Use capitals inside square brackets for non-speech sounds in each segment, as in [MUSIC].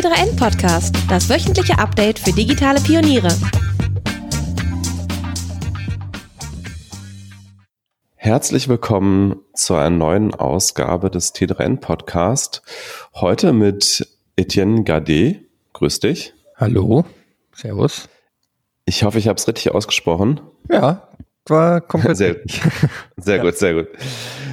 T3N Podcast, das wöchentliche Update für digitale Pioniere. Herzlich willkommen zu einer neuen Ausgabe des T3N Podcast. Heute mit Etienne Gade. Grüß dich. Hallo. Servus. Ich hoffe, ich habe es richtig ausgesprochen. Ja, war komplett sehr, sehr [LAUGHS] ja. gut, sehr gut.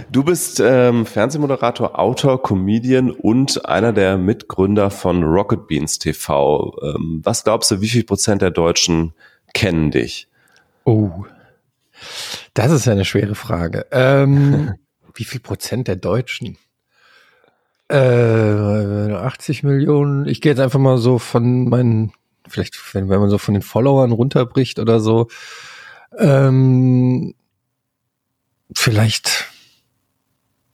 Du bist ähm, Fernsehmoderator, Autor, Comedian und einer der Mitgründer von Rocket Beans TV. Ähm, was glaubst du, wie viel Prozent der Deutschen kennen dich? Oh, das ist ja eine schwere Frage. Ähm, [LAUGHS] wie viel Prozent der Deutschen? Äh, 80 Millionen. Ich gehe jetzt einfach mal so von meinen, vielleicht, wenn, wenn man so von den Followern runterbricht oder so, ähm, vielleicht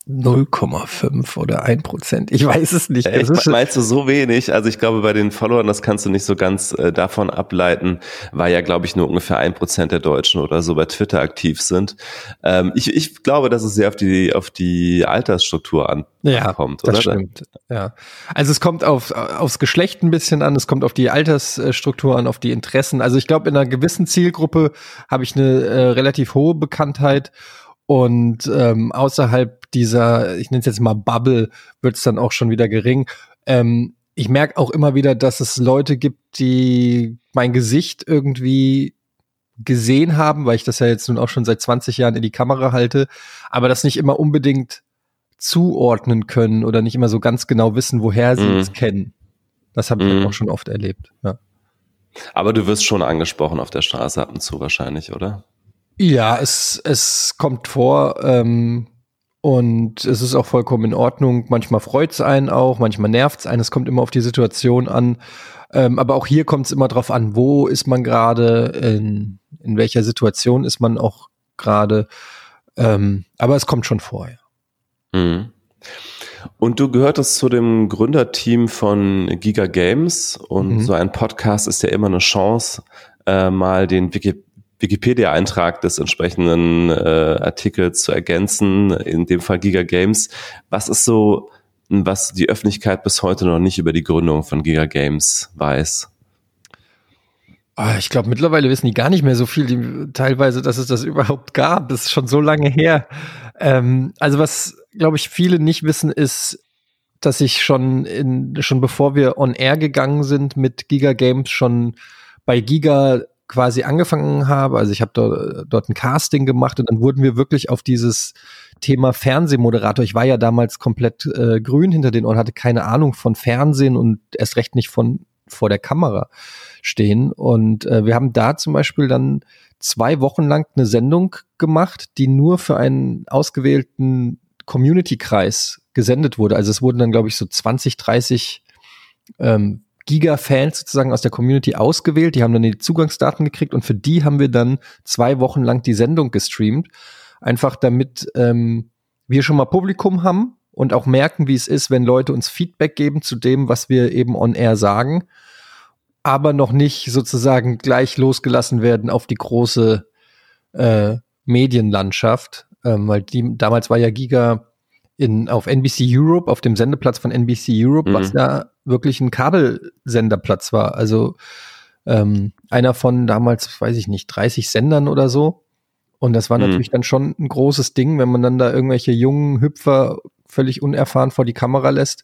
0,5 oder 1 Prozent. Ich weiß es nicht. Echt? Ist Meinst du so wenig? Also ich glaube, bei den Followern, das kannst du nicht so ganz äh, davon ableiten, weil ja, glaube ich, nur ungefähr ein Prozent der Deutschen oder so bei Twitter aktiv sind. Ähm, ich, ich glaube, dass es sehr auf die, auf die Altersstruktur ankommt, ja, das oder? Stimmt. Ja. Also es kommt auf, aufs Geschlecht ein bisschen an, es kommt auf die Altersstruktur an, auf die Interessen. Also ich glaube, in einer gewissen Zielgruppe habe ich eine äh, relativ hohe Bekanntheit und ähm, außerhalb dieser, ich nenne es jetzt mal Bubble, wird es dann auch schon wieder gering. Ähm, ich merke auch immer wieder, dass es Leute gibt, die mein Gesicht irgendwie gesehen haben, weil ich das ja jetzt nun auch schon seit 20 Jahren in die Kamera halte, aber das nicht immer unbedingt zuordnen können oder nicht immer so ganz genau wissen, woher sie mhm. es kennen. Das habe ich mhm. auch schon oft erlebt. Ja. Aber du wirst schon angesprochen auf der Straße ab und zu wahrscheinlich, oder? Ja, es, es kommt vor ähm, und es ist auch vollkommen in Ordnung. Manchmal freut es einen auch, manchmal nervt es einen. Es kommt immer auf die Situation an. Ähm, aber auch hier kommt es immer drauf an, wo ist man gerade, in, in welcher Situation ist man auch gerade. Ähm, aber es kommt schon vor, ja. Mhm. Und du gehörtest zu dem Gründerteam von Giga Games und mhm. so ein Podcast ist ja immer eine Chance, äh, mal den Wiki Wikipedia-Eintrag des entsprechenden äh, Artikels zu ergänzen, in dem Fall Giga Games. Was ist so, was die Öffentlichkeit bis heute noch nicht über die Gründung von Giga Games weiß? Ah, ich glaube, mittlerweile wissen die gar nicht mehr so viel, die, teilweise, dass es das überhaupt gab. Das ist schon so lange her. Ähm, also was, glaube ich, viele nicht wissen, ist, dass ich schon in, schon bevor wir on air gegangen sind mit Giga Games schon bei Giga quasi angefangen habe, also ich habe dort, dort ein Casting gemacht und dann wurden wir wirklich auf dieses Thema Fernsehmoderator. Ich war ja damals komplett äh, grün hinter den Ohren, hatte keine Ahnung von Fernsehen und erst recht nicht von vor der Kamera stehen. Und äh, wir haben da zum Beispiel dann zwei Wochen lang eine Sendung gemacht, die nur für einen ausgewählten Community-Kreis gesendet wurde. Also es wurden dann, glaube ich, so 20, 30 ähm, Giga-Fans sozusagen aus der Community ausgewählt. Die haben dann die Zugangsdaten gekriegt und für die haben wir dann zwei Wochen lang die Sendung gestreamt. Einfach damit ähm, wir schon mal Publikum haben und auch merken, wie es ist, wenn Leute uns Feedback geben zu dem, was wir eben on air sagen, aber noch nicht sozusagen gleich losgelassen werden auf die große äh, Medienlandschaft. Ähm, weil die, damals war ja Giga in, auf NBC Europe, auf dem Sendeplatz von NBC Europe, mhm. was ja wirklich ein Kabelsenderplatz war. Also ähm, einer von damals, weiß ich nicht, 30 Sendern oder so. Und das war mhm. natürlich dann schon ein großes Ding, wenn man dann da irgendwelche jungen Hüpfer völlig unerfahren vor die Kamera lässt.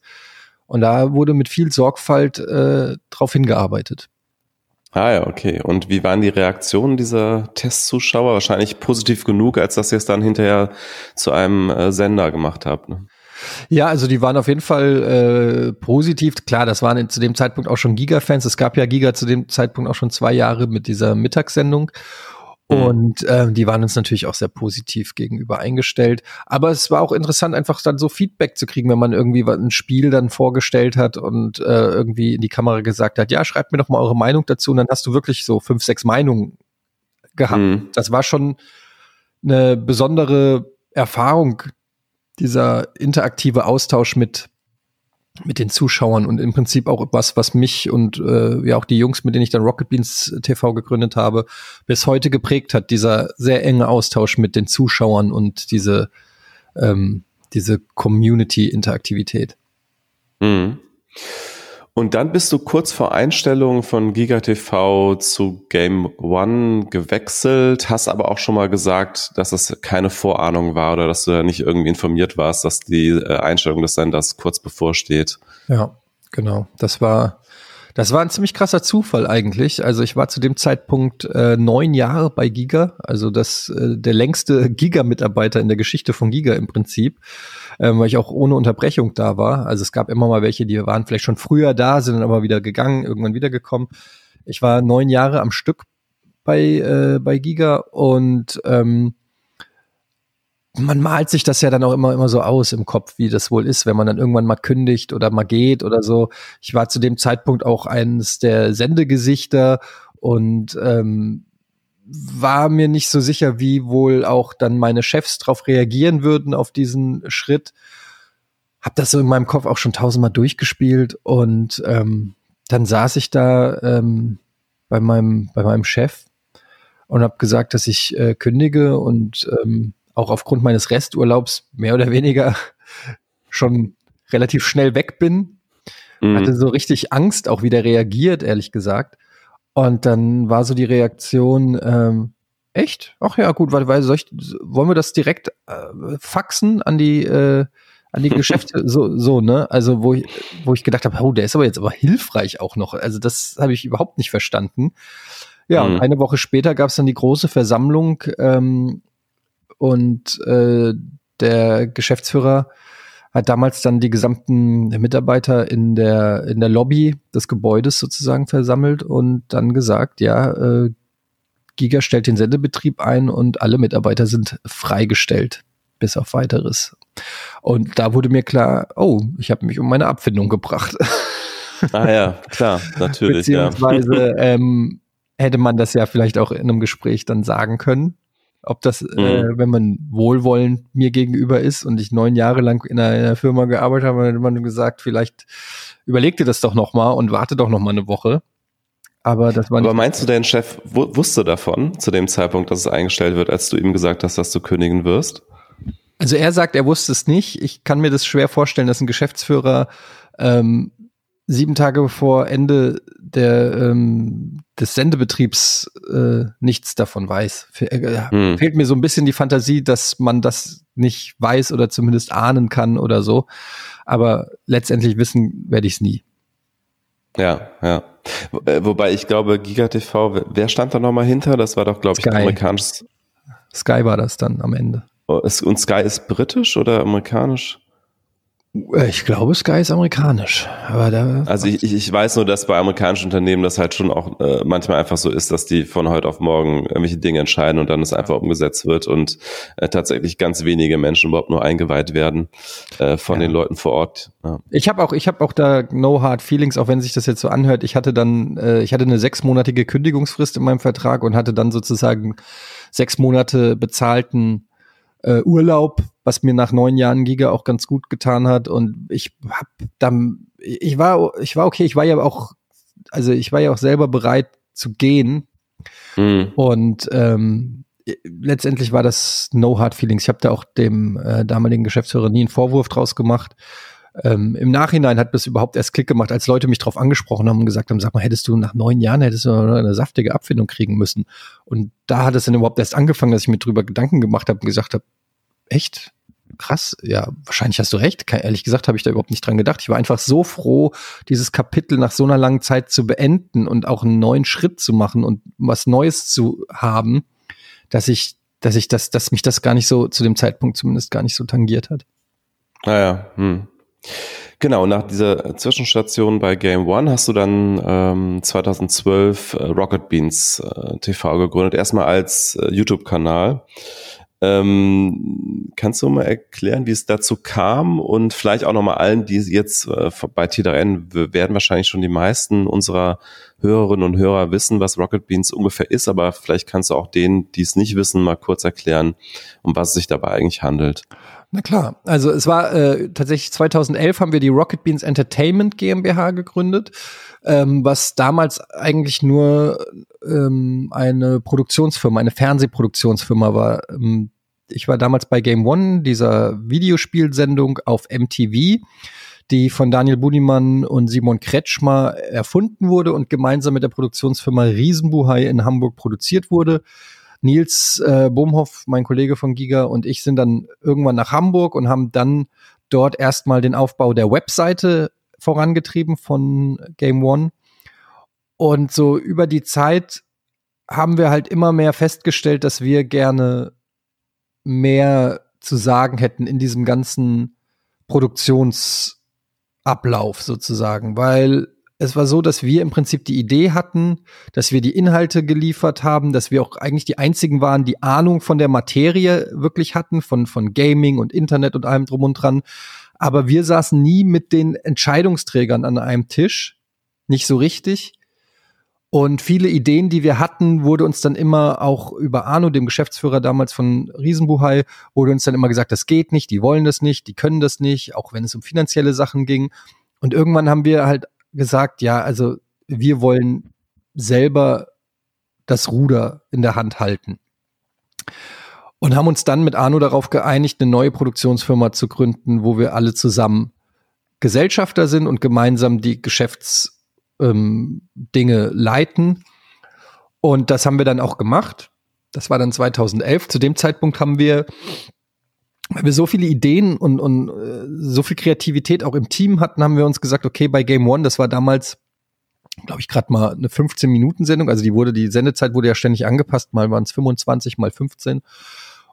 Und da wurde mit viel Sorgfalt äh, drauf hingearbeitet. Ah ja, okay. Und wie waren die Reaktionen dieser Testzuschauer? Wahrscheinlich positiv genug, als dass ihr es dann hinterher zu einem äh, Sender gemacht habt. Ne? Ja, also die waren auf jeden Fall äh, positiv. Klar, das waren zu dem Zeitpunkt auch schon Giga-Fans. Es gab ja Giga zu dem Zeitpunkt auch schon zwei Jahre mit dieser Mittagssendung. Mhm. Und äh, die waren uns natürlich auch sehr positiv gegenüber eingestellt. Aber es war auch interessant, einfach dann so Feedback zu kriegen, wenn man irgendwie ein Spiel dann vorgestellt hat und äh, irgendwie in die Kamera gesagt hat, ja, schreibt mir doch mal eure Meinung dazu. Und dann hast du wirklich so fünf, sechs Meinungen gehabt. Mhm. Das war schon eine besondere Erfahrung, dieser interaktive Austausch mit mit den Zuschauern und im Prinzip auch was, was mich und äh, ja auch die Jungs, mit denen ich dann Rocket Beans TV gegründet habe, bis heute geprägt hat, dieser sehr enge Austausch mit den Zuschauern und diese, ähm, diese Community-Interaktivität. Mhm. Und dann bist du kurz vor Einstellung von GigaTV zu Game One gewechselt, hast aber auch schon mal gesagt, dass es keine Vorahnung war oder dass du da nicht irgendwie informiert warst, dass die äh, Einstellung des Senders kurz bevorsteht. Ja, genau. Das war, das war ein ziemlich krasser Zufall eigentlich. Also ich war zu dem Zeitpunkt äh, neun Jahre bei Giga, also das äh, der längste [LAUGHS] Giga-Mitarbeiter in der Geschichte von Giga im Prinzip ähm, weil ich auch ohne Unterbrechung da war. Also es gab immer mal welche, die waren vielleicht schon früher da, sind dann aber wieder gegangen, irgendwann wiedergekommen. Ich war neun Jahre am Stück bei, äh, bei Giga und ähm, man malt sich das ja dann auch immer, immer so aus im Kopf, wie das wohl ist, wenn man dann irgendwann mal kündigt oder mal geht oder so. Ich war zu dem Zeitpunkt auch eines der Sendegesichter und ähm, war mir nicht so sicher, wie wohl auch dann meine Chefs darauf reagieren würden auf diesen Schritt. Hab das so in meinem Kopf auch schon tausendmal durchgespielt und ähm, dann saß ich da ähm, bei meinem bei meinem Chef und habe gesagt, dass ich äh, kündige und ähm, auch aufgrund meines Resturlaubs mehr oder weniger [LAUGHS] schon relativ schnell weg bin. Mhm. Hatte so richtig Angst, auch wieder reagiert, ehrlich gesagt. Und dann war so die Reaktion, ähm, echt? Ach ja, gut, weil, weil soll ich, wollen wir das direkt äh, faxen an die, äh, an die Geschäfte, [LAUGHS] so, so, ne? Also, wo ich, wo ich gedacht habe, oh, der ist aber jetzt aber hilfreich auch noch. Also, das habe ich überhaupt nicht verstanden. Ja, mhm. und eine Woche später gab es dann die große Versammlung ähm, und äh, der Geschäftsführer hat damals dann die gesamten Mitarbeiter in der, in der Lobby des Gebäudes sozusagen versammelt und dann gesagt, ja, äh, Giga stellt den Sendebetrieb ein und alle Mitarbeiter sind freigestellt, bis auf weiteres. Und da wurde mir klar, oh, ich habe mich um meine Abfindung gebracht. [LAUGHS] Ah ja, klar, natürlich. Beziehungsweise ja. ähm, hätte man das ja vielleicht auch in einem Gespräch dann sagen können. Ob das, äh, mhm. äh, wenn man wohlwollend mir gegenüber ist und ich neun Jahre lang in einer, in einer Firma gearbeitet habe, hätte man gesagt, vielleicht überleg dir das doch noch mal und warte doch noch mal eine Woche. Aber das war Aber meinst du, dein Chef wusste davon zu dem Zeitpunkt, dass es eingestellt wird, als du ihm gesagt hast, dass du kündigen wirst? Also er sagt, er wusste es nicht. Ich kann mir das schwer vorstellen, dass ein Geschäftsführer ähm, sieben Tage vor Ende der, ähm, des Sendebetriebs äh, nichts davon weiß. Fe äh, hm. Fehlt mir so ein bisschen die Fantasie, dass man das nicht weiß oder zumindest ahnen kann oder so. Aber letztendlich wissen werde ich es nie. Ja, ja. Äh, wobei ich glaube, GigaTV, wer stand da nochmal hinter? Das war doch, glaube ich, amerikanisches. Sky war das dann am Ende. Oh, und Sky ist britisch oder amerikanisch? Ich glaube, Sky ist amerikanisch. Aber da also ich, ich weiß nur, dass bei amerikanischen Unternehmen das halt schon auch äh, manchmal einfach so ist, dass die von heute auf morgen irgendwelche Dinge entscheiden und dann es einfach umgesetzt wird und äh, tatsächlich ganz wenige Menschen überhaupt nur eingeweiht werden äh, von ja. den Leuten vor Ort. Ja. Ich habe auch, ich habe auch da no hard feelings, auch wenn sich das jetzt so anhört. Ich hatte dann, äh, ich hatte eine sechsmonatige Kündigungsfrist in meinem Vertrag und hatte dann sozusagen sechs Monate bezahlten äh, Urlaub, was mir nach neun Jahren Giga auch ganz gut getan hat. Und ich hab dann, ich war, ich war okay, ich war ja auch, also ich war ja auch selber bereit zu gehen. Mhm. Und ähm, letztendlich war das no hard feelings. Ich habe da auch dem äh, damaligen Geschäftsführer nie einen Vorwurf draus gemacht. Ähm, Im Nachhinein hat das überhaupt erst Klick gemacht, als Leute mich drauf angesprochen haben und gesagt haben, sag mal, hättest du nach neun Jahren, hättest du eine saftige Abfindung kriegen müssen. Und da hat es dann überhaupt erst angefangen, dass ich mir drüber Gedanken gemacht habe und gesagt habe, echt? Krass, ja, wahrscheinlich hast du recht. Ehrlich gesagt habe ich da überhaupt nicht dran gedacht. Ich war einfach so froh, dieses Kapitel nach so einer langen Zeit zu beenden und auch einen neuen Schritt zu machen und was Neues zu haben, dass ich, dass ich das, dass mich das gar nicht so zu dem Zeitpunkt zumindest gar nicht so tangiert hat. Naja, ah hm. Genau, nach dieser Zwischenstation bei Game One hast du dann ähm, 2012 äh, Rocket Beans äh, TV gegründet, erstmal als äh, YouTube-Kanal. Ähm, kannst du mal erklären, wie es dazu kam und vielleicht auch nochmal allen, die jetzt äh, bei T3N werden wahrscheinlich schon die meisten unserer Hörerinnen und Hörer wissen, was Rocket Beans ungefähr ist, aber vielleicht kannst du auch denen, die es nicht wissen, mal kurz erklären, um was es sich dabei eigentlich handelt. Na klar, also es war äh, tatsächlich 2011 haben wir die Rocket Beans Entertainment GmbH gegründet, ähm, was damals eigentlich nur ähm, eine Produktionsfirma, eine Fernsehproduktionsfirma war. Ähm, ich war damals bei Game One, dieser Videospielsendung auf MTV die von Daniel Budimann und Simon Kretschmer erfunden wurde und gemeinsam mit der Produktionsfirma Riesenbuhai in Hamburg produziert wurde. Nils äh, Bohmhoff, mein Kollege von Giga und ich sind dann irgendwann nach Hamburg und haben dann dort erstmal den Aufbau der Webseite vorangetrieben von Game One. Und so über die Zeit haben wir halt immer mehr festgestellt, dass wir gerne mehr zu sagen hätten in diesem ganzen Produktionsablauf sozusagen, weil es war so, dass wir im Prinzip die Idee hatten, dass wir die Inhalte geliefert haben, dass wir auch eigentlich die einzigen waren, die Ahnung von der Materie wirklich hatten, von, von Gaming und Internet und allem drum und dran. Aber wir saßen nie mit den Entscheidungsträgern an einem Tisch. Nicht so richtig. Und viele Ideen, die wir hatten, wurde uns dann immer auch über Arno, dem Geschäftsführer damals von Riesenbuhai, wurde uns dann immer gesagt, das geht nicht, die wollen das nicht, die können das nicht, auch wenn es um finanzielle Sachen ging. Und irgendwann haben wir halt gesagt, ja, also wir wollen selber das Ruder in der Hand halten. Und haben uns dann mit Arno darauf geeinigt, eine neue Produktionsfirma zu gründen, wo wir alle zusammen Gesellschafter sind und gemeinsam die Geschäftsdinge ähm, leiten. Und das haben wir dann auch gemacht. Das war dann 2011. Zu dem Zeitpunkt haben wir weil wir so viele Ideen und, und äh, so viel Kreativität auch im Team hatten, haben wir uns gesagt, okay, bei Game One, das war damals, glaube ich, gerade mal eine 15-Minuten-Sendung. Also die wurde, die Sendezeit wurde ja ständig angepasst, mal waren es 25, mal 15.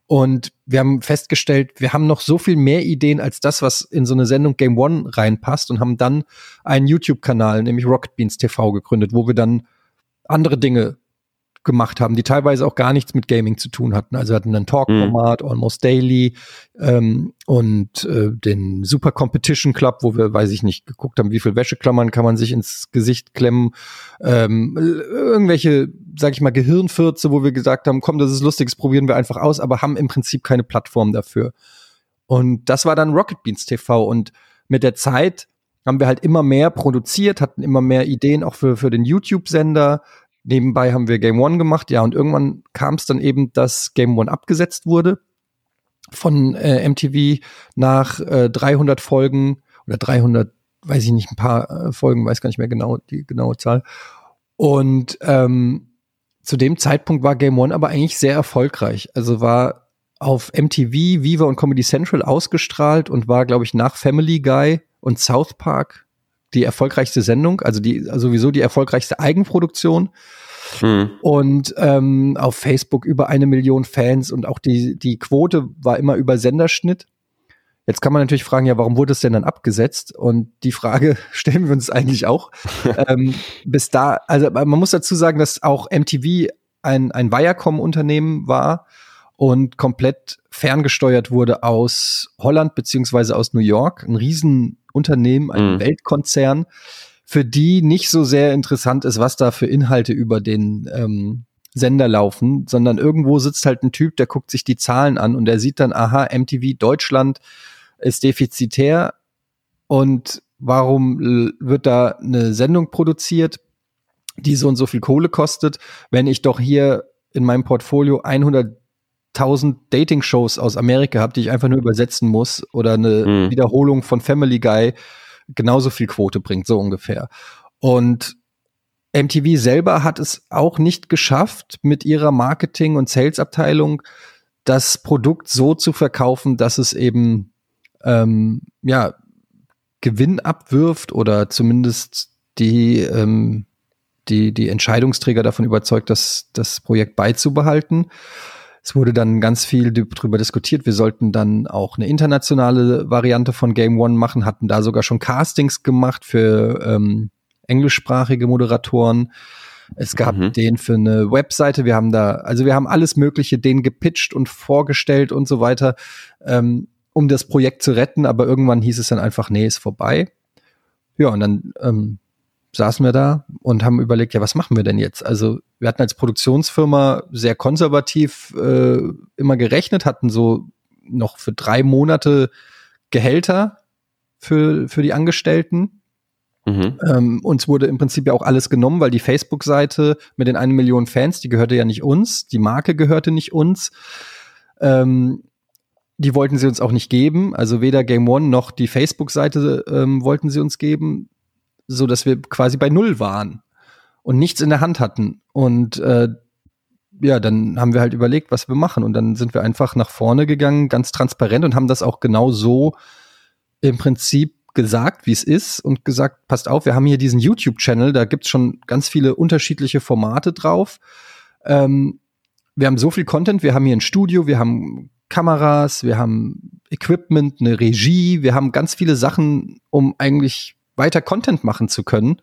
Und wir haben festgestellt, wir haben noch so viel mehr Ideen als das, was in so eine Sendung Game One reinpasst und haben dann einen YouTube-Kanal, nämlich Rocket Beans TV gegründet, wo wir dann andere Dinge gemacht haben, die teilweise auch gar nichts mit Gaming zu tun hatten. Also hatten ein Talk-Format, mhm. Almost Daily ähm, und äh, den Super Competition Club, wo wir, weiß ich nicht, geguckt haben, wie viel Wäscheklammern kann man sich ins Gesicht klemmen. Ähm, irgendwelche, sag ich mal, Gehirnfürze, wo wir gesagt haben, komm, das ist lustig, das probieren wir einfach aus, aber haben im Prinzip keine Plattform dafür. Und das war dann Rocket Beans TV und mit der Zeit haben wir halt immer mehr produziert, hatten immer mehr Ideen auch für, für den YouTube-Sender, Nebenbei haben wir Game One gemacht, ja, und irgendwann kam es dann eben, dass Game One abgesetzt wurde von äh, MTV nach äh, 300 Folgen oder 300, weiß ich nicht, ein paar äh, Folgen, weiß gar nicht mehr genau die genaue Zahl. Und ähm, zu dem Zeitpunkt war Game One aber eigentlich sehr erfolgreich. Also war auf MTV, Viva und Comedy Central ausgestrahlt und war, glaube ich, nach Family Guy und South Park die erfolgreichste Sendung, also die sowieso die erfolgreichste Eigenproduktion. Hm. Und ähm, auf Facebook über eine Million Fans und auch die, die Quote war immer über Senderschnitt. Jetzt kann man natürlich fragen, ja, warum wurde es denn dann abgesetzt? Und die Frage [LAUGHS] stellen wir uns eigentlich auch. [LAUGHS] ähm, bis da, also man muss dazu sagen, dass auch MTV ein, ein Viacom-Unternehmen war und komplett ferngesteuert wurde aus Holland beziehungsweise aus New York. Ein Riesenunternehmen, ein mhm. Weltkonzern, für die nicht so sehr interessant ist, was da für Inhalte über den ähm, Sender laufen, sondern irgendwo sitzt halt ein Typ, der guckt sich die Zahlen an und der sieht dann, aha, MTV Deutschland ist defizitär und warum wird da eine Sendung produziert, die so und so viel Kohle kostet, wenn ich doch hier in meinem Portfolio 100 tausend Dating-Shows aus Amerika habe, die ich einfach nur übersetzen muss oder eine mhm. Wiederholung von Family Guy genauso viel Quote bringt, so ungefähr. Und MTV selber hat es auch nicht geschafft, mit ihrer Marketing- und Sales-Abteilung das Produkt so zu verkaufen, dass es eben ähm, ja Gewinn abwirft oder zumindest die ähm, die die Entscheidungsträger davon überzeugt, dass das Projekt beizubehalten. Es wurde dann ganz viel darüber diskutiert. Wir sollten dann auch eine internationale Variante von Game One machen, hatten da sogar schon Castings gemacht für ähm, englischsprachige Moderatoren. Es gab mhm. den für eine Webseite. Wir haben da, also wir haben alles Mögliche denen gepitcht und vorgestellt und so weiter, ähm, um das Projekt zu retten. Aber irgendwann hieß es dann einfach, nee, ist vorbei. Ja, und dann ähm, saßen wir da und haben überlegt, ja, was machen wir denn jetzt? Also wir hatten als Produktionsfirma sehr konservativ äh, immer gerechnet, hatten so noch für drei Monate Gehälter für, für die Angestellten. Mhm. Ähm, uns wurde im Prinzip ja auch alles genommen, weil die Facebook-Seite mit den eine Million Fans, die gehörte ja nicht uns, die Marke gehörte nicht uns. Ähm, die wollten sie uns auch nicht geben. Also weder Game One noch die Facebook-Seite ähm, wollten sie uns geben, so dass wir quasi bei Null waren und nichts in der Hand hatten. Und äh, ja, dann haben wir halt überlegt, was wir machen. Und dann sind wir einfach nach vorne gegangen, ganz transparent und haben das auch genau so im Prinzip gesagt, wie es ist und gesagt, passt auf, wir haben hier diesen YouTube-Channel, da gibt's schon ganz viele unterschiedliche Formate drauf. Ähm, wir haben so viel Content, wir haben hier ein Studio, wir haben Kameras, wir haben Equipment, eine Regie, wir haben ganz viele Sachen, um eigentlich weiter Content machen zu können.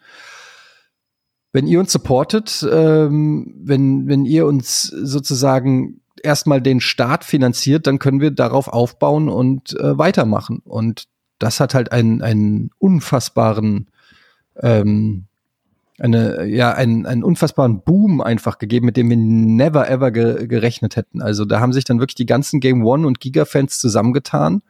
Wenn ihr uns supportet, ähm, wenn, wenn ihr uns sozusagen erstmal den Start finanziert, dann können wir darauf aufbauen und äh, weitermachen. Und das hat halt einen, einen unfassbaren, ähm, eine, ja, einen, einen unfassbaren Boom einfach gegeben, mit dem wir never ever ge gerechnet hätten. Also da haben sich dann wirklich die ganzen Game One und Giga-Fans zusammengetan.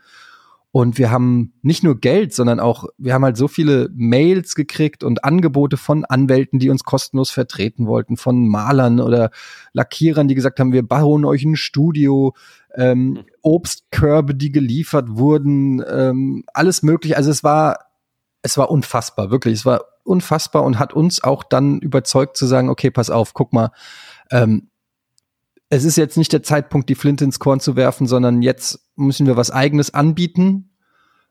Und wir haben nicht nur Geld, sondern auch, wir haben halt so viele Mails gekriegt und Angebote von Anwälten, die uns kostenlos vertreten wollten, von Malern oder Lackierern, die gesagt haben, wir bauen euch ein Studio, ähm, Obstkörbe, die geliefert wurden, ähm, alles mögliche. Also es war, es war unfassbar, wirklich. Es war unfassbar und hat uns auch dann überzeugt zu sagen, okay, pass auf, guck mal, ähm, es ist jetzt nicht der Zeitpunkt, die Flinte ins Korn zu werfen, sondern jetzt müssen wir was Eigenes anbieten,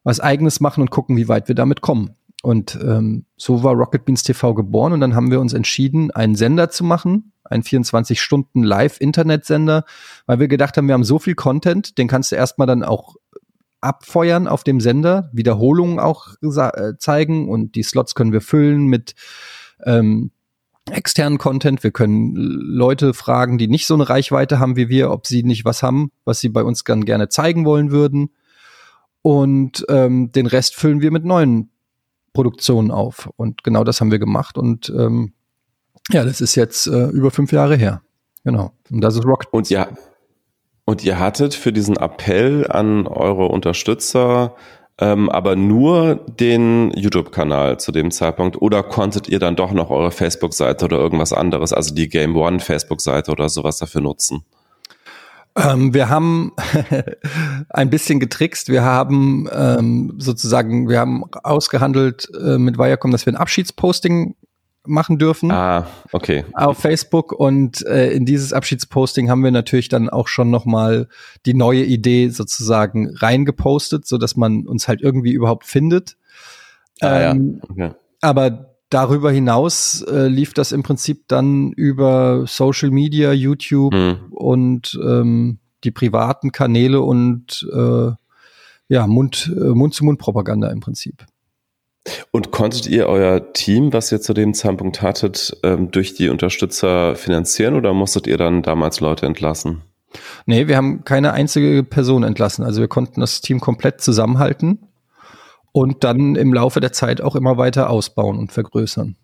was Eigenes machen und gucken, wie weit wir damit kommen. Und ähm, so war Rocket Beans TV geboren und dann haben wir uns entschieden, einen Sender zu machen, einen 24 Stunden Live-Internet-Sender, weil wir gedacht haben, wir haben so viel Content, den kannst du erstmal dann auch abfeuern auf dem Sender, Wiederholungen auch äh, zeigen und die Slots können wir füllen mit ähm, externen Content. Wir können Leute fragen, die nicht so eine Reichweite haben wie wir, ob sie nicht was haben, was sie bei uns dann gerne zeigen wollen würden. Und ähm, den Rest füllen wir mit neuen Produktionen auf. Und genau das haben wir gemacht. Und ähm, ja, das ist jetzt äh, über fünf Jahre her. Genau. Und das ist Rocket. Und ja, und ihr hattet für diesen Appell an eure Unterstützer ähm, aber nur den YouTube-Kanal zu dem Zeitpunkt oder konntet ihr dann doch noch eure Facebook-Seite oder irgendwas anderes, also die Game One Facebook-Seite oder sowas dafür nutzen? Ähm, wir haben [LAUGHS] ein bisschen getrickst. Wir haben ähm, sozusagen, wir haben ausgehandelt äh, mit Viacom, dass wir ein Abschiedsposting machen dürfen. Ah, okay. Auf Facebook und äh, in dieses Abschiedsposting haben wir natürlich dann auch schon noch mal die neue Idee sozusagen reingepostet, so dass man uns halt irgendwie überhaupt findet. Ah, ähm, ja. okay. Aber darüber hinaus äh, lief das im Prinzip dann über Social Media, YouTube hm. und ähm, die privaten Kanäle und äh, ja Mund äh, Mund zu Mund Propaganda im Prinzip. Und konntet ihr euer Team, was ihr zu dem Zeitpunkt hattet, ähm, durch die Unterstützer finanzieren oder musstet ihr dann damals Leute entlassen? Nee, wir haben keine einzige Person entlassen. Also wir konnten das Team komplett zusammenhalten und dann im Laufe der Zeit auch immer weiter ausbauen und vergrößern.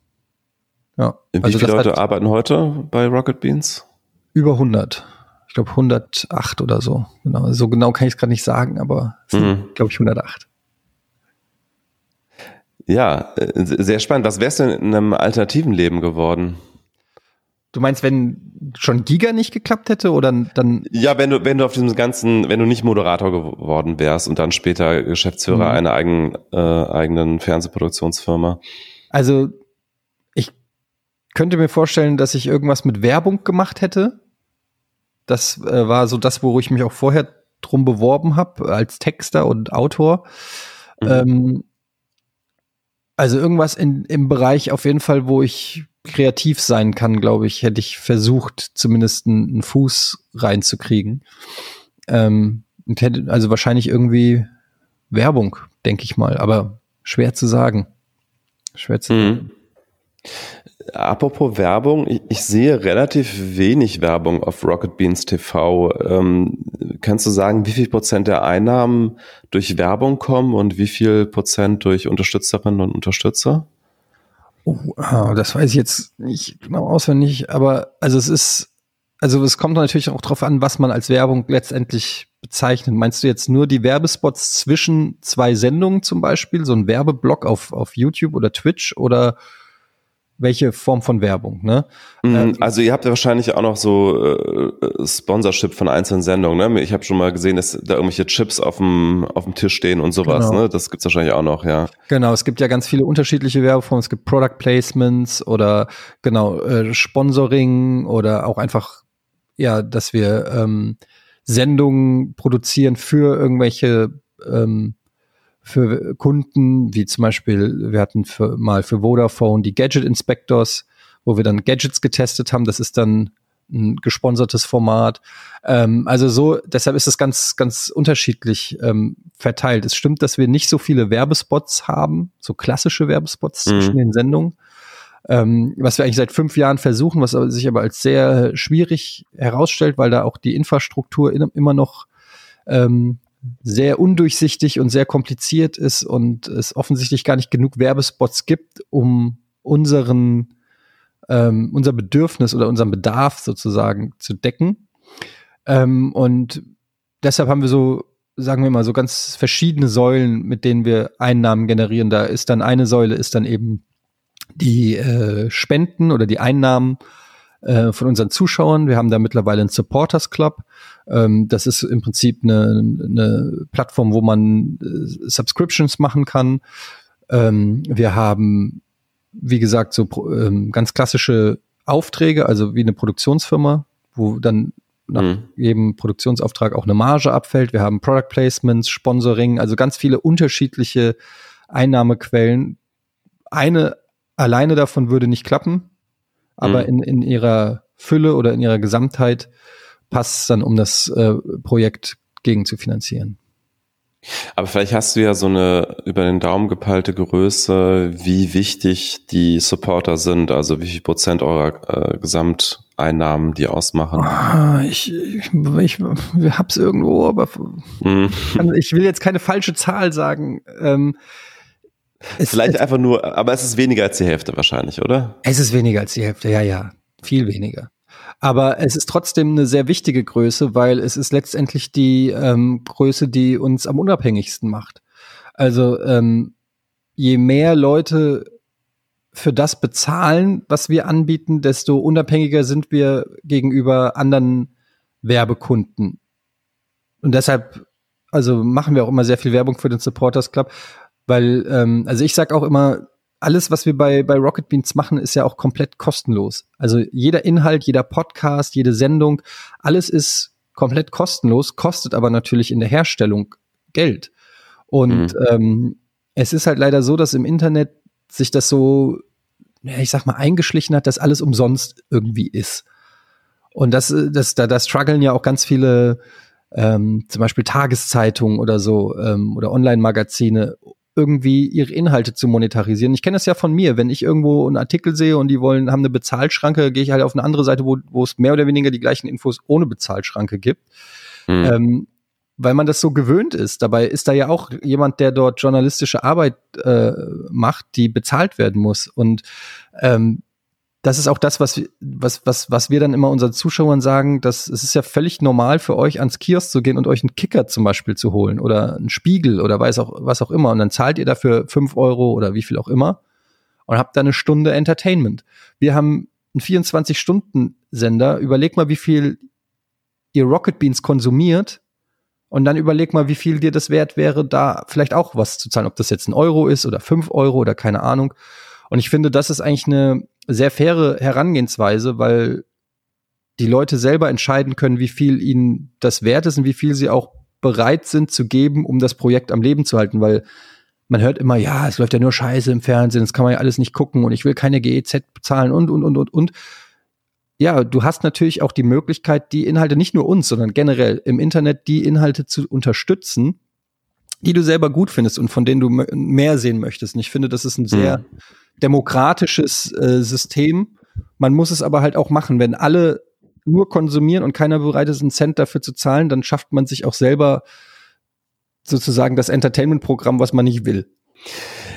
Ja. Wie also viele Leute arbeiten heute bei Rocket Beans? Über 100. Ich glaube 108 oder so. Genau. So genau kann ich es gerade nicht sagen, aber es mhm. sind, glaube ich, 108. Ja, äh, sehr spannend. Was wär's denn in einem alternativen Leben geworden? Du meinst, wenn schon Giga nicht geklappt hätte oder dann? Ja, wenn du, wenn du auf diesem ganzen, wenn du nicht Moderator geworden wärst und dann später Geschäftsführer mhm. einer eigenen, äh, eigenen Fernsehproduktionsfirma. Also, ich könnte mir vorstellen, dass ich irgendwas mit Werbung gemacht hätte. Das äh, war so das, wo ich mich auch vorher drum beworben habe, als Texter und Autor. Mhm. Ähm, also irgendwas in, im Bereich auf jeden Fall, wo ich kreativ sein kann, glaube ich, hätte ich versucht, zumindest einen, einen Fuß reinzukriegen. Ähm, und hätte, also wahrscheinlich irgendwie Werbung, denke ich mal, aber schwer zu sagen. Schwer zu mhm. Apropos Werbung, ich, ich, sehe relativ wenig Werbung auf Rocket Beans TV. Ähm, kannst du sagen, wie viel Prozent der Einnahmen durch Werbung kommen und wie viel Prozent durch Unterstützerinnen und Unterstützer? Oh, ah, das weiß ich jetzt nicht genau auswendig, aber also es ist, also es kommt natürlich auch darauf an, was man als Werbung letztendlich bezeichnet. Meinst du jetzt nur die Werbespots zwischen zwei Sendungen zum Beispiel, so ein Werbeblock auf, auf YouTube oder Twitch oder welche Form von Werbung. Ne? Mhm, ähm, also ihr habt ja wahrscheinlich auch noch so äh, Sponsorship von einzelnen Sendungen. Ne? Ich habe schon mal gesehen, dass da irgendwelche Chips auf dem, auf dem Tisch stehen und sowas. Genau. Ne? Das gibt's wahrscheinlich auch noch, ja. Genau, es gibt ja ganz viele unterschiedliche Werbeformen. Es gibt Product Placements oder genau äh, Sponsoring oder auch einfach, ja, dass wir ähm, Sendungen produzieren für irgendwelche ähm, für Kunden, wie zum Beispiel, wir hatten für, mal für Vodafone die Gadget Inspectors, wo wir dann Gadgets getestet haben. Das ist dann ein gesponsertes Format. Ähm, also so, deshalb ist es ganz, ganz unterschiedlich ähm, verteilt. Es stimmt, dass wir nicht so viele Werbespots haben, so klassische Werbespots mhm. zwischen den Sendungen. Ähm, was wir eigentlich seit fünf Jahren versuchen, was sich aber als sehr schwierig herausstellt, weil da auch die Infrastruktur in, immer noch ähm, sehr undurchsichtig und sehr kompliziert ist und es offensichtlich gar nicht genug Werbespots gibt, um unseren ähm, unser Bedürfnis oder unseren Bedarf sozusagen zu decken. Ähm, und deshalb haben wir so, sagen wir mal, so ganz verschiedene Säulen, mit denen wir Einnahmen generieren. Da ist dann eine Säule, ist dann eben die äh, Spenden oder die Einnahmen äh, von unseren Zuschauern. Wir haben da mittlerweile einen Supporters Club. Ähm, das ist im Prinzip eine, eine Plattform, wo man äh, Subscriptions machen kann. Ähm, wir haben, wie gesagt, so ähm, ganz klassische Aufträge, also wie eine Produktionsfirma, wo dann nach mhm. jedem Produktionsauftrag auch eine Marge abfällt. Wir haben Product Placements, Sponsoring, also ganz viele unterschiedliche Einnahmequellen. Eine alleine davon würde nicht klappen aber mhm. in, in ihrer Fülle oder in ihrer Gesamtheit passt es dann, um das äh, Projekt gegen zu finanzieren. Aber vielleicht hast du ja so eine über den Daumen gepeilte Größe, wie wichtig die Supporter sind, also wie viel Prozent eurer äh, Gesamteinnahmen die ausmachen. Ah, ich, ich, ich, ich hab's irgendwo, aber mhm. ich will jetzt keine falsche Zahl sagen. Ähm, es, Vielleicht es, einfach nur, aber es ist weniger als die Hälfte wahrscheinlich, oder? Es ist weniger als die Hälfte, ja, ja. Viel weniger. Aber es ist trotzdem eine sehr wichtige Größe, weil es ist letztendlich die ähm, Größe, die uns am unabhängigsten macht. Also ähm, je mehr Leute für das bezahlen, was wir anbieten, desto unabhängiger sind wir gegenüber anderen Werbekunden. Und deshalb, also machen wir auch immer sehr viel Werbung für den Supporters Club, weil, ähm, also ich sag auch immer, alles, was wir bei, bei Rocket Beans machen, ist ja auch komplett kostenlos. Also jeder Inhalt, jeder Podcast, jede Sendung, alles ist komplett kostenlos, kostet aber natürlich in der Herstellung Geld. Und mhm. ähm, es ist halt leider so, dass im Internet sich das so, ja, ich sag mal, eingeschlichen hat, dass alles umsonst irgendwie ist. Und das, das, da, da strugglen ja auch ganz viele, ähm, zum Beispiel Tageszeitungen oder so ähm, oder Online-Magazine, irgendwie ihre Inhalte zu monetarisieren. Ich kenne das ja von mir, wenn ich irgendwo einen Artikel sehe und die wollen, haben eine Bezahlschranke, gehe ich halt auf eine andere Seite, wo, wo es mehr oder weniger die gleichen Infos ohne Bezahlschranke gibt. Mhm. Ähm, weil man das so gewöhnt ist. Dabei ist da ja auch jemand, der dort journalistische Arbeit äh, macht, die bezahlt werden muss. Und ähm, das ist auch das, was, was, was, was wir dann immer unseren Zuschauern sagen, dass es ist ja völlig normal für euch ans Kiosk zu gehen und euch einen Kicker zum Beispiel zu holen oder einen Spiegel oder weiß auch, was auch immer. Und dann zahlt ihr dafür fünf Euro oder wie viel auch immer und habt da eine Stunde Entertainment. Wir haben einen 24-Stunden-Sender. Überleg mal, wie viel ihr Rocket Beans konsumiert und dann überleg mal, wie viel dir das wert wäre, da vielleicht auch was zu zahlen. Ob das jetzt ein Euro ist oder fünf Euro oder keine Ahnung. Und ich finde, das ist eigentlich eine sehr faire Herangehensweise, weil die Leute selber entscheiden können, wie viel ihnen das wert ist und wie viel sie auch bereit sind zu geben, um das Projekt am Leben zu halten, weil man hört immer, ja, es läuft ja nur Scheiße im Fernsehen, das kann man ja alles nicht gucken und ich will keine GEZ bezahlen und, und, und, und, und. Ja, du hast natürlich auch die Möglichkeit, die Inhalte nicht nur uns, sondern generell im Internet die Inhalte zu unterstützen, die du selber gut findest und von denen du mehr sehen möchtest. Und ich finde, das ist ein sehr mhm demokratisches äh, System. Man muss es aber halt auch machen. Wenn alle nur konsumieren und keiner bereit ist, einen Cent dafür zu zahlen, dann schafft man sich auch selber sozusagen das Entertainment-Programm, was man nicht will.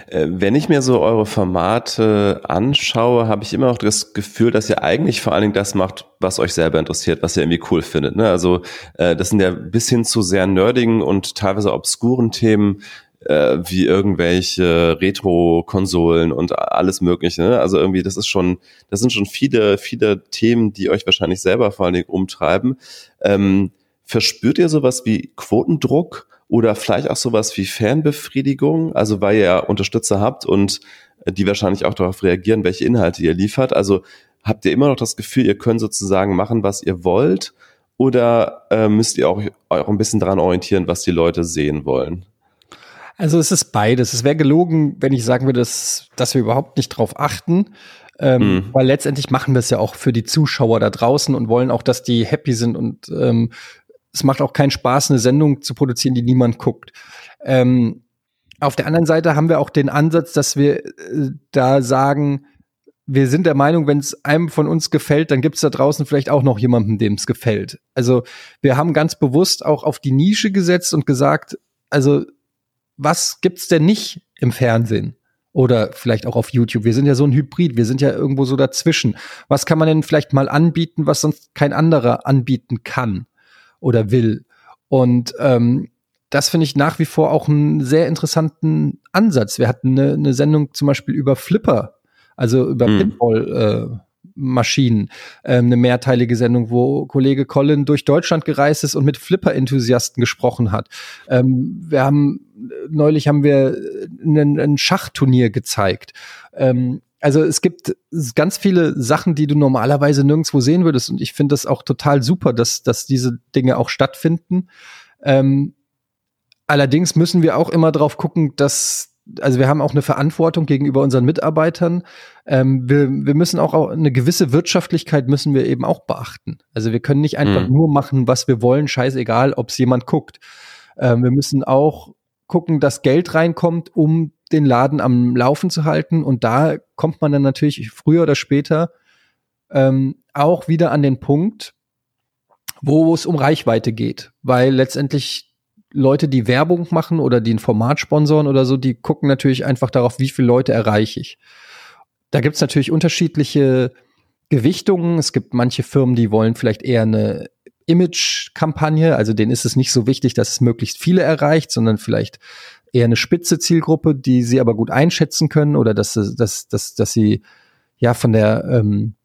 Äh, wenn ich mir so eure Formate anschaue, habe ich immer noch das Gefühl, dass ihr eigentlich vor allen Dingen das macht, was euch selber interessiert, was ihr irgendwie cool findet. Ne? Also äh, das sind ja bis hin zu sehr nerdigen und teilweise obskuren Themen äh, wie irgendwelche Retro-Konsolen und alles Mögliche. Ne? Also irgendwie, das ist schon, das sind schon viele, viele Themen, die euch wahrscheinlich selber vor allen Dingen umtreiben. Ähm, verspürt ihr sowas wie Quotendruck oder vielleicht auch sowas wie Fanbefriedigung? Also weil ihr Unterstützer habt und die wahrscheinlich auch darauf reagieren, welche Inhalte ihr liefert. Also habt ihr immer noch das Gefühl, ihr könnt sozusagen machen, was ihr wollt? Oder äh, müsst ihr auch, auch ein bisschen daran orientieren, was die Leute sehen wollen? Also es ist beides. Es wäre gelogen, wenn ich sagen würde, dass, dass wir überhaupt nicht drauf achten. Ähm, mhm. Weil letztendlich machen wir es ja auch für die Zuschauer da draußen und wollen auch, dass die happy sind. Und ähm, es macht auch keinen Spaß, eine Sendung zu produzieren, die niemand guckt. Ähm, auf der anderen Seite haben wir auch den Ansatz, dass wir äh, da sagen, wir sind der Meinung, wenn es einem von uns gefällt, dann gibt es da draußen vielleicht auch noch jemanden, dem es gefällt. Also wir haben ganz bewusst auch auf die Nische gesetzt und gesagt, also was gibt's denn nicht im Fernsehen? Oder vielleicht auch auf YouTube. Wir sind ja so ein Hybrid, wir sind ja irgendwo so dazwischen. Was kann man denn vielleicht mal anbieten, was sonst kein anderer anbieten kann oder will? Und ähm, das finde ich nach wie vor auch einen sehr interessanten Ansatz. Wir hatten eine, eine Sendung zum Beispiel über Flipper also über mhm. Pinball. Äh, Maschinen, ähm, eine mehrteilige Sendung, wo Kollege Colin durch Deutschland gereist ist und mit Flipper-Enthusiasten gesprochen hat. Ähm, wir haben neulich haben wir ein, ein Schachturnier gezeigt. Ähm, also es gibt ganz viele Sachen, die du normalerweise nirgendwo sehen würdest. Und ich finde das auch total super, dass, dass diese Dinge auch stattfinden. Ähm, allerdings müssen wir auch immer drauf gucken, dass, also wir haben auch eine Verantwortung gegenüber unseren Mitarbeitern. Ähm, wir, wir müssen auch eine gewisse Wirtschaftlichkeit müssen wir eben auch beachten. Also wir können nicht einfach mhm. nur machen, was wir wollen, scheißegal, ob es jemand guckt. Ähm, wir müssen auch gucken, dass Geld reinkommt, um den Laden am Laufen zu halten. Und da kommt man dann natürlich früher oder später ähm, auch wieder an den Punkt, wo es um Reichweite geht, weil letztendlich Leute, die Werbung machen oder die ein Format sponsoren oder so, die gucken natürlich einfach darauf, wie viele Leute erreiche ich. Da gibt's natürlich unterschiedliche Gewichtungen. Es gibt manche Firmen, die wollen vielleicht eher eine Image-Kampagne, also denen ist es nicht so wichtig, dass es möglichst viele erreicht, sondern vielleicht eher eine spitze Zielgruppe, die sie aber gut einschätzen können oder dass, dass, dass, dass sie ja von der ähm,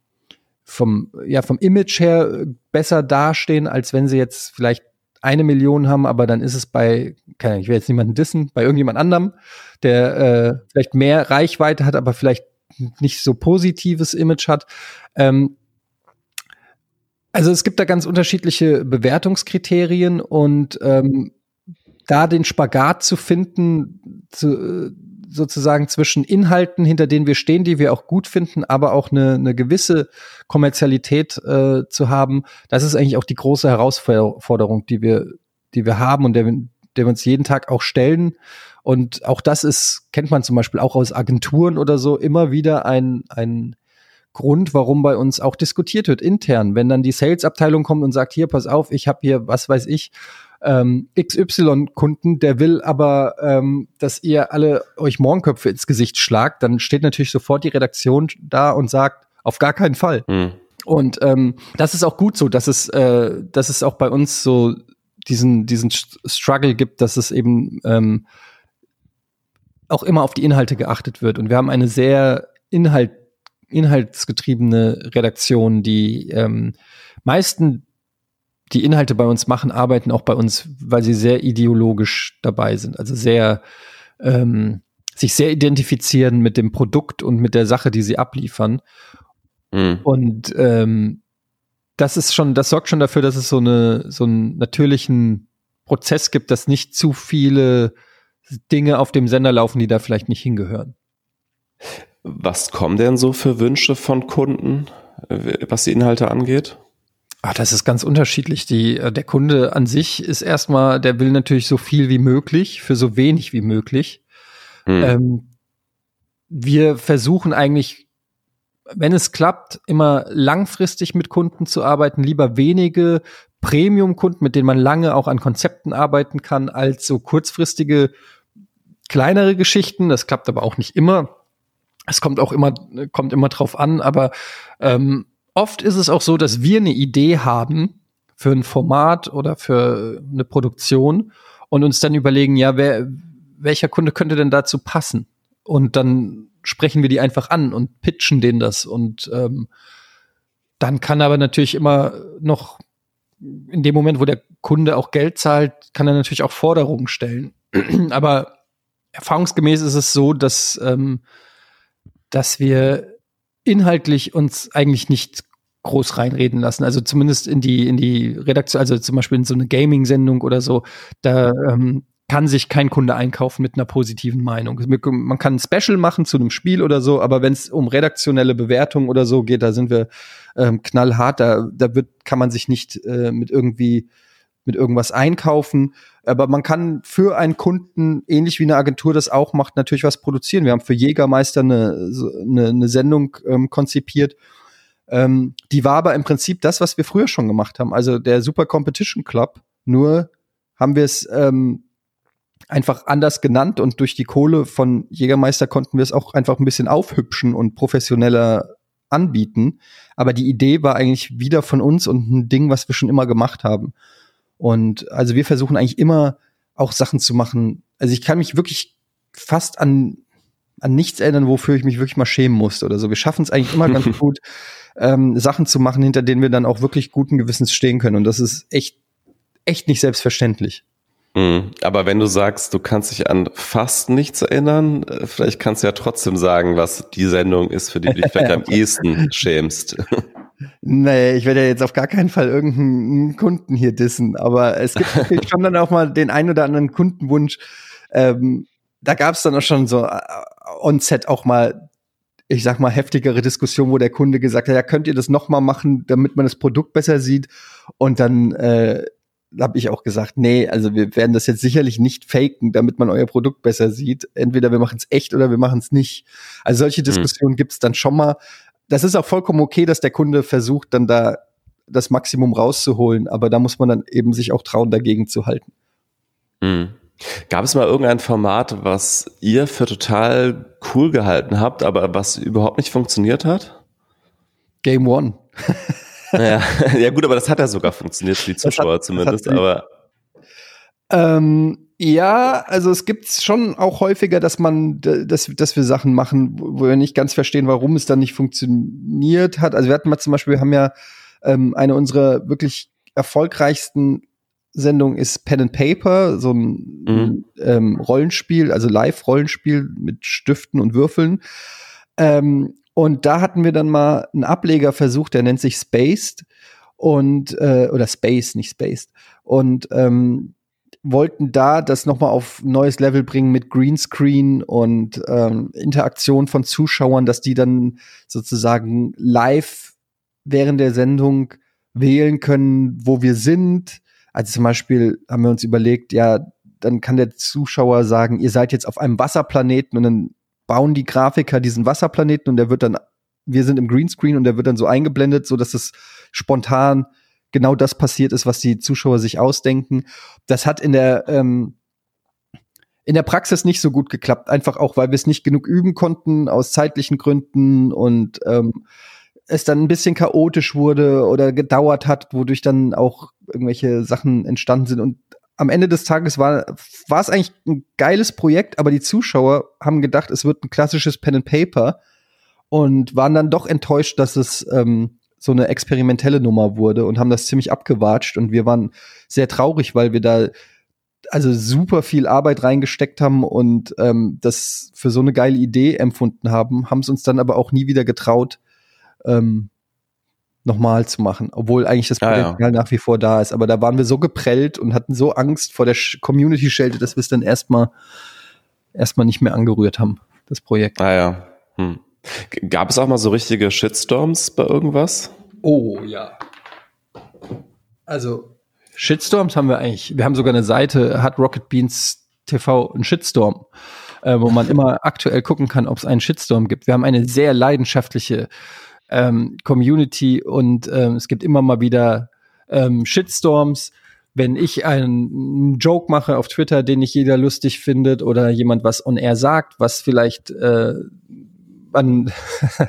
vom, ja, vom Image her besser dastehen, als wenn sie jetzt vielleicht eine Million haben, aber dann ist es bei, keine, ich will jetzt niemanden dissen, bei irgendjemand anderem, der äh, vielleicht mehr Reichweite hat, aber vielleicht nicht so positives Image hat. Ähm, also es gibt da ganz unterschiedliche Bewertungskriterien und ähm, da den Spagat zu finden, zu, sozusagen zwischen Inhalten, hinter denen wir stehen, die wir auch gut finden, aber auch eine, eine gewisse Kommerzialität äh, zu haben, das ist eigentlich auch die große Herausforderung, die wir, die wir haben und der, der wir uns jeden Tag auch stellen. Und auch das ist, kennt man zum Beispiel auch aus Agenturen oder so, immer wieder ein, ein Grund, warum bei uns auch diskutiert wird intern. Wenn dann die Sales-Abteilung kommt und sagt, hier, pass auf, ich habe hier, was weiß ich, ähm, XY-Kunden, der will aber, ähm, dass ihr alle euch Morgenköpfe ins Gesicht schlagt, dann steht natürlich sofort die Redaktion da und sagt, auf gar keinen Fall. Mhm. Und ähm, das ist auch gut so, dass es, äh, dass es auch bei uns so diesen, diesen Struggle gibt, dass es eben ähm, auch immer auf die Inhalte geachtet wird. Und wir haben eine sehr Inhalt, inhaltsgetriebene Redaktion, die ähm, meisten die Inhalte bei uns machen, arbeiten auch bei uns, weil sie sehr ideologisch dabei sind. Also sehr ähm, sich sehr identifizieren mit dem Produkt und mit der Sache, die sie abliefern. Mhm. Und ähm, das ist schon, das sorgt schon dafür, dass es so eine so einen natürlichen Prozess gibt, dass nicht zu viele Dinge auf dem Sender laufen, die da vielleicht nicht hingehören. Was kommen denn so für Wünsche von Kunden, was die Inhalte angeht? Ach, das ist ganz unterschiedlich. Die, äh, der Kunde an sich ist erstmal, der will natürlich so viel wie möglich für so wenig wie möglich. Hm. Ähm, wir versuchen eigentlich, wenn es klappt, immer langfristig mit Kunden zu arbeiten, lieber wenige Premium-Kunden, mit denen man lange auch an Konzepten arbeiten kann, als so kurzfristige kleinere Geschichten. Das klappt aber auch nicht immer. Es kommt auch immer, kommt immer drauf an, aber ähm, oft ist es auch so, dass wir eine Idee haben für ein Format oder für eine Produktion und uns dann überlegen, ja, wer, welcher Kunde könnte denn dazu passen? Und dann sprechen wir die einfach an und pitchen denen das. Und ähm, dann kann aber natürlich immer noch in dem Moment, wo der Kunde auch Geld zahlt, kann er natürlich auch Forderungen stellen. [CLEARS THROAT] aber erfahrungsgemäß ist es so, dass, ähm, dass wir inhaltlich uns eigentlich nicht groß reinreden lassen. Also zumindest in die, in die Redaktion, also zum Beispiel in so eine Gaming-Sendung oder so, da ähm, kann sich kein Kunde einkaufen mit einer positiven Meinung. Man kann ein Special machen zu einem Spiel oder so, aber wenn es um redaktionelle Bewertung oder so geht, da sind wir ähm, knallhart. Da, da wird, kann man sich nicht äh, mit irgendwie mit irgendwas einkaufen. Aber man kann für einen Kunden, ähnlich wie eine Agentur das auch macht, natürlich was produzieren. Wir haben für Jägermeister eine, eine, eine Sendung ähm, konzipiert. Ähm, die war aber im Prinzip das, was wir früher schon gemacht haben. Also der Super Competition Club. Nur haben wir es ähm, einfach anders genannt und durch die Kohle von Jägermeister konnten wir es auch einfach ein bisschen aufhübschen und professioneller anbieten. Aber die Idee war eigentlich wieder von uns und ein Ding, was wir schon immer gemacht haben. Und also wir versuchen eigentlich immer auch Sachen zu machen. Also ich kann mich wirklich fast an, an nichts erinnern, wofür ich mich wirklich mal schämen musste oder so. Wir schaffen es eigentlich immer ganz [LAUGHS] gut, ähm, Sachen zu machen, hinter denen wir dann auch wirklich guten Gewissens stehen können. Und das ist echt, echt nicht selbstverständlich. Mhm. Aber wenn du sagst, du kannst dich an fast nichts erinnern, äh, vielleicht kannst du ja trotzdem sagen, was die Sendung ist, für die du dich vielleicht am [LAUGHS] ehesten schämst. Nee, ich werde ja jetzt auf gar keinen Fall irgendeinen Kunden hier dissen, aber es gibt [LAUGHS] natürlich schon dann auch mal den ein oder anderen Kundenwunsch. Ähm, da gab es dann auch schon so äh, on-set auch mal, ich sag mal, heftigere Diskussionen, wo der Kunde gesagt hat, ja, könnt ihr das noch mal machen, damit man das Produkt besser sieht? Und dann äh, habe ich auch gesagt, nee, also wir werden das jetzt sicherlich nicht faken, damit man euer Produkt besser sieht. Entweder wir machen es echt oder wir machen es nicht. Also solche mhm. Diskussionen mhm. gibt es dann schon mal. Das ist auch vollkommen okay, dass der Kunde versucht, dann da das Maximum rauszuholen, aber da muss man dann eben sich auch trauen, dagegen zu halten. Mhm. Gab es mal irgendein Format, was ihr für total cool gehalten habt, aber was überhaupt nicht funktioniert hat? Game One. [LAUGHS] ja, [LAUGHS] ja gut, aber das hat ja sogar funktioniert für die Zuschauer hat, zumindest, aber. Ähm, ja, also es gibt schon auch häufiger, dass man, dass, dass wir Sachen machen, wo wir nicht ganz verstehen, warum es dann nicht funktioniert hat. Also wir hatten mal zum Beispiel, wir haben ja ähm, eine unserer wirklich erfolgreichsten Sendungen ist Pen and Paper, so ein mhm. ähm, Rollenspiel, also Live-Rollenspiel mit Stiften und Würfeln. Ähm, und da hatten wir dann mal einen Ableger versucht, der nennt sich Spaced und äh, oder Space, nicht Spaced. Und ähm, wollten da das nochmal auf neues Level bringen mit Greenscreen und ähm, Interaktion von Zuschauern, dass die dann sozusagen live während der Sendung wählen können, wo wir sind. Also zum Beispiel haben wir uns überlegt, ja, dann kann der Zuschauer sagen, ihr seid jetzt auf einem Wasserplaneten und dann bauen die Grafiker diesen Wasserplaneten und der wird dann, wir sind im Greenscreen und der wird dann so eingeblendet, so dass es spontan genau das passiert ist, was die Zuschauer sich ausdenken. Das hat in der ähm, in der Praxis nicht so gut geklappt, einfach auch, weil wir es nicht genug üben konnten aus zeitlichen Gründen und ähm, es dann ein bisschen chaotisch wurde oder gedauert hat, wodurch dann auch irgendwelche Sachen entstanden sind. Und am Ende des Tages war, war es eigentlich ein geiles Projekt, aber die Zuschauer haben gedacht, es wird ein klassisches Pen and Paper und waren dann doch enttäuscht, dass es ähm, so eine experimentelle Nummer wurde und haben das ziemlich abgewatscht und wir waren sehr traurig, weil wir da also super viel Arbeit reingesteckt haben und ähm, das für so eine geile Idee empfunden haben, haben es uns dann aber auch nie wieder getraut, ähm, nochmal zu machen, obwohl eigentlich das Potenzial ja, ja. nach wie vor da ist. Aber da waren wir so geprellt und hatten so Angst vor der Community-Schelte, dass wir es dann erstmal erstmal nicht mehr angerührt haben, das Projekt. Ah ja. Hm. Gab es auch mal so richtige Shitstorms bei irgendwas? Oh ja. Also Shitstorms haben wir eigentlich. Wir haben sogar eine Seite, hat Rocket Beans TV einen Shitstorm, äh, wo man immer [LAUGHS] aktuell gucken kann, ob es einen Shitstorm gibt. Wir haben eine sehr leidenschaftliche ähm, Community und ähm, es gibt immer mal wieder ähm, Shitstorms. Wenn ich einen Joke mache auf Twitter, den nicht jeder lustig findet, oder jemand was on air sagt, was vielleicht äh, man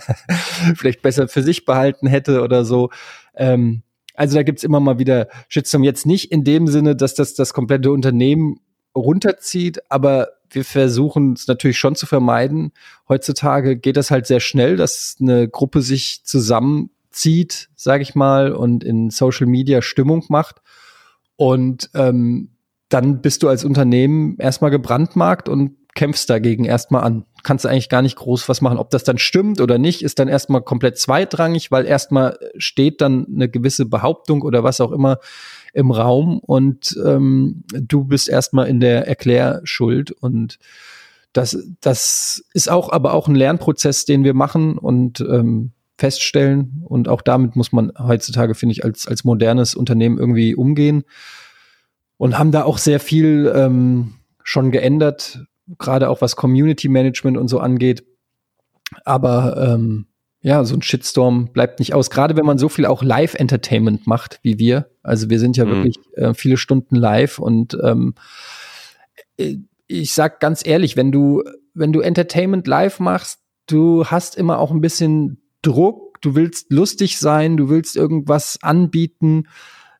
[LAUGHS] vielleicht besser für sich behalten hätte oder so. Ähm, also da gibt's immer mal wieder Shitstorm. Jetzt nicht in dem Sinne, dass das das komplette Unternehmen runterzieht, aber wir versuchen es natürlich schon zu vermeiden. Heutzutage geht das halt sehr schnell, dass eine Gruppe sich zusammenzieht, sage ich mal, und in Social Media Stimmung macht. Und ähm, dann bist du als Unternehmen erstmal gebrandmarkt und kämpfst dagegen erstmal an. Kannst du eigentlich gar nicht groß was machen. Ob das dann stimmt oder nicht, ist dann erstmal komplett zweitrangig, weil erstmal steht dann eine gewisse Behauptung oder was auch immer im Raum und ähm, du bist erstmal in der Erklärschuld und das, das ist auch aber auch ein Lernprozess, den wir machen und ähm, feststellen und auch damit muss man heutzutage, finde ich, als, als modernes Unternehmen irgendwie umgehen und haben da auch sehr viel ähm, schon geändert, gerade auch was Community Management und so angeht. Aber ähm, ja, so ein Shitstorm bleibt nicht aus. Gerade wenn man so viel auch Live-Entertainment macht wie wir. Also wir sind ja mhm. wirklich äh, viele Stunden live und ähm, äh, ich sag ganz ehrlich, wenn du, wenn du Entertainment live machst, du hast immer auch ein bisschen Druck, du willst lustig sein, du willst irgendwas anbieten.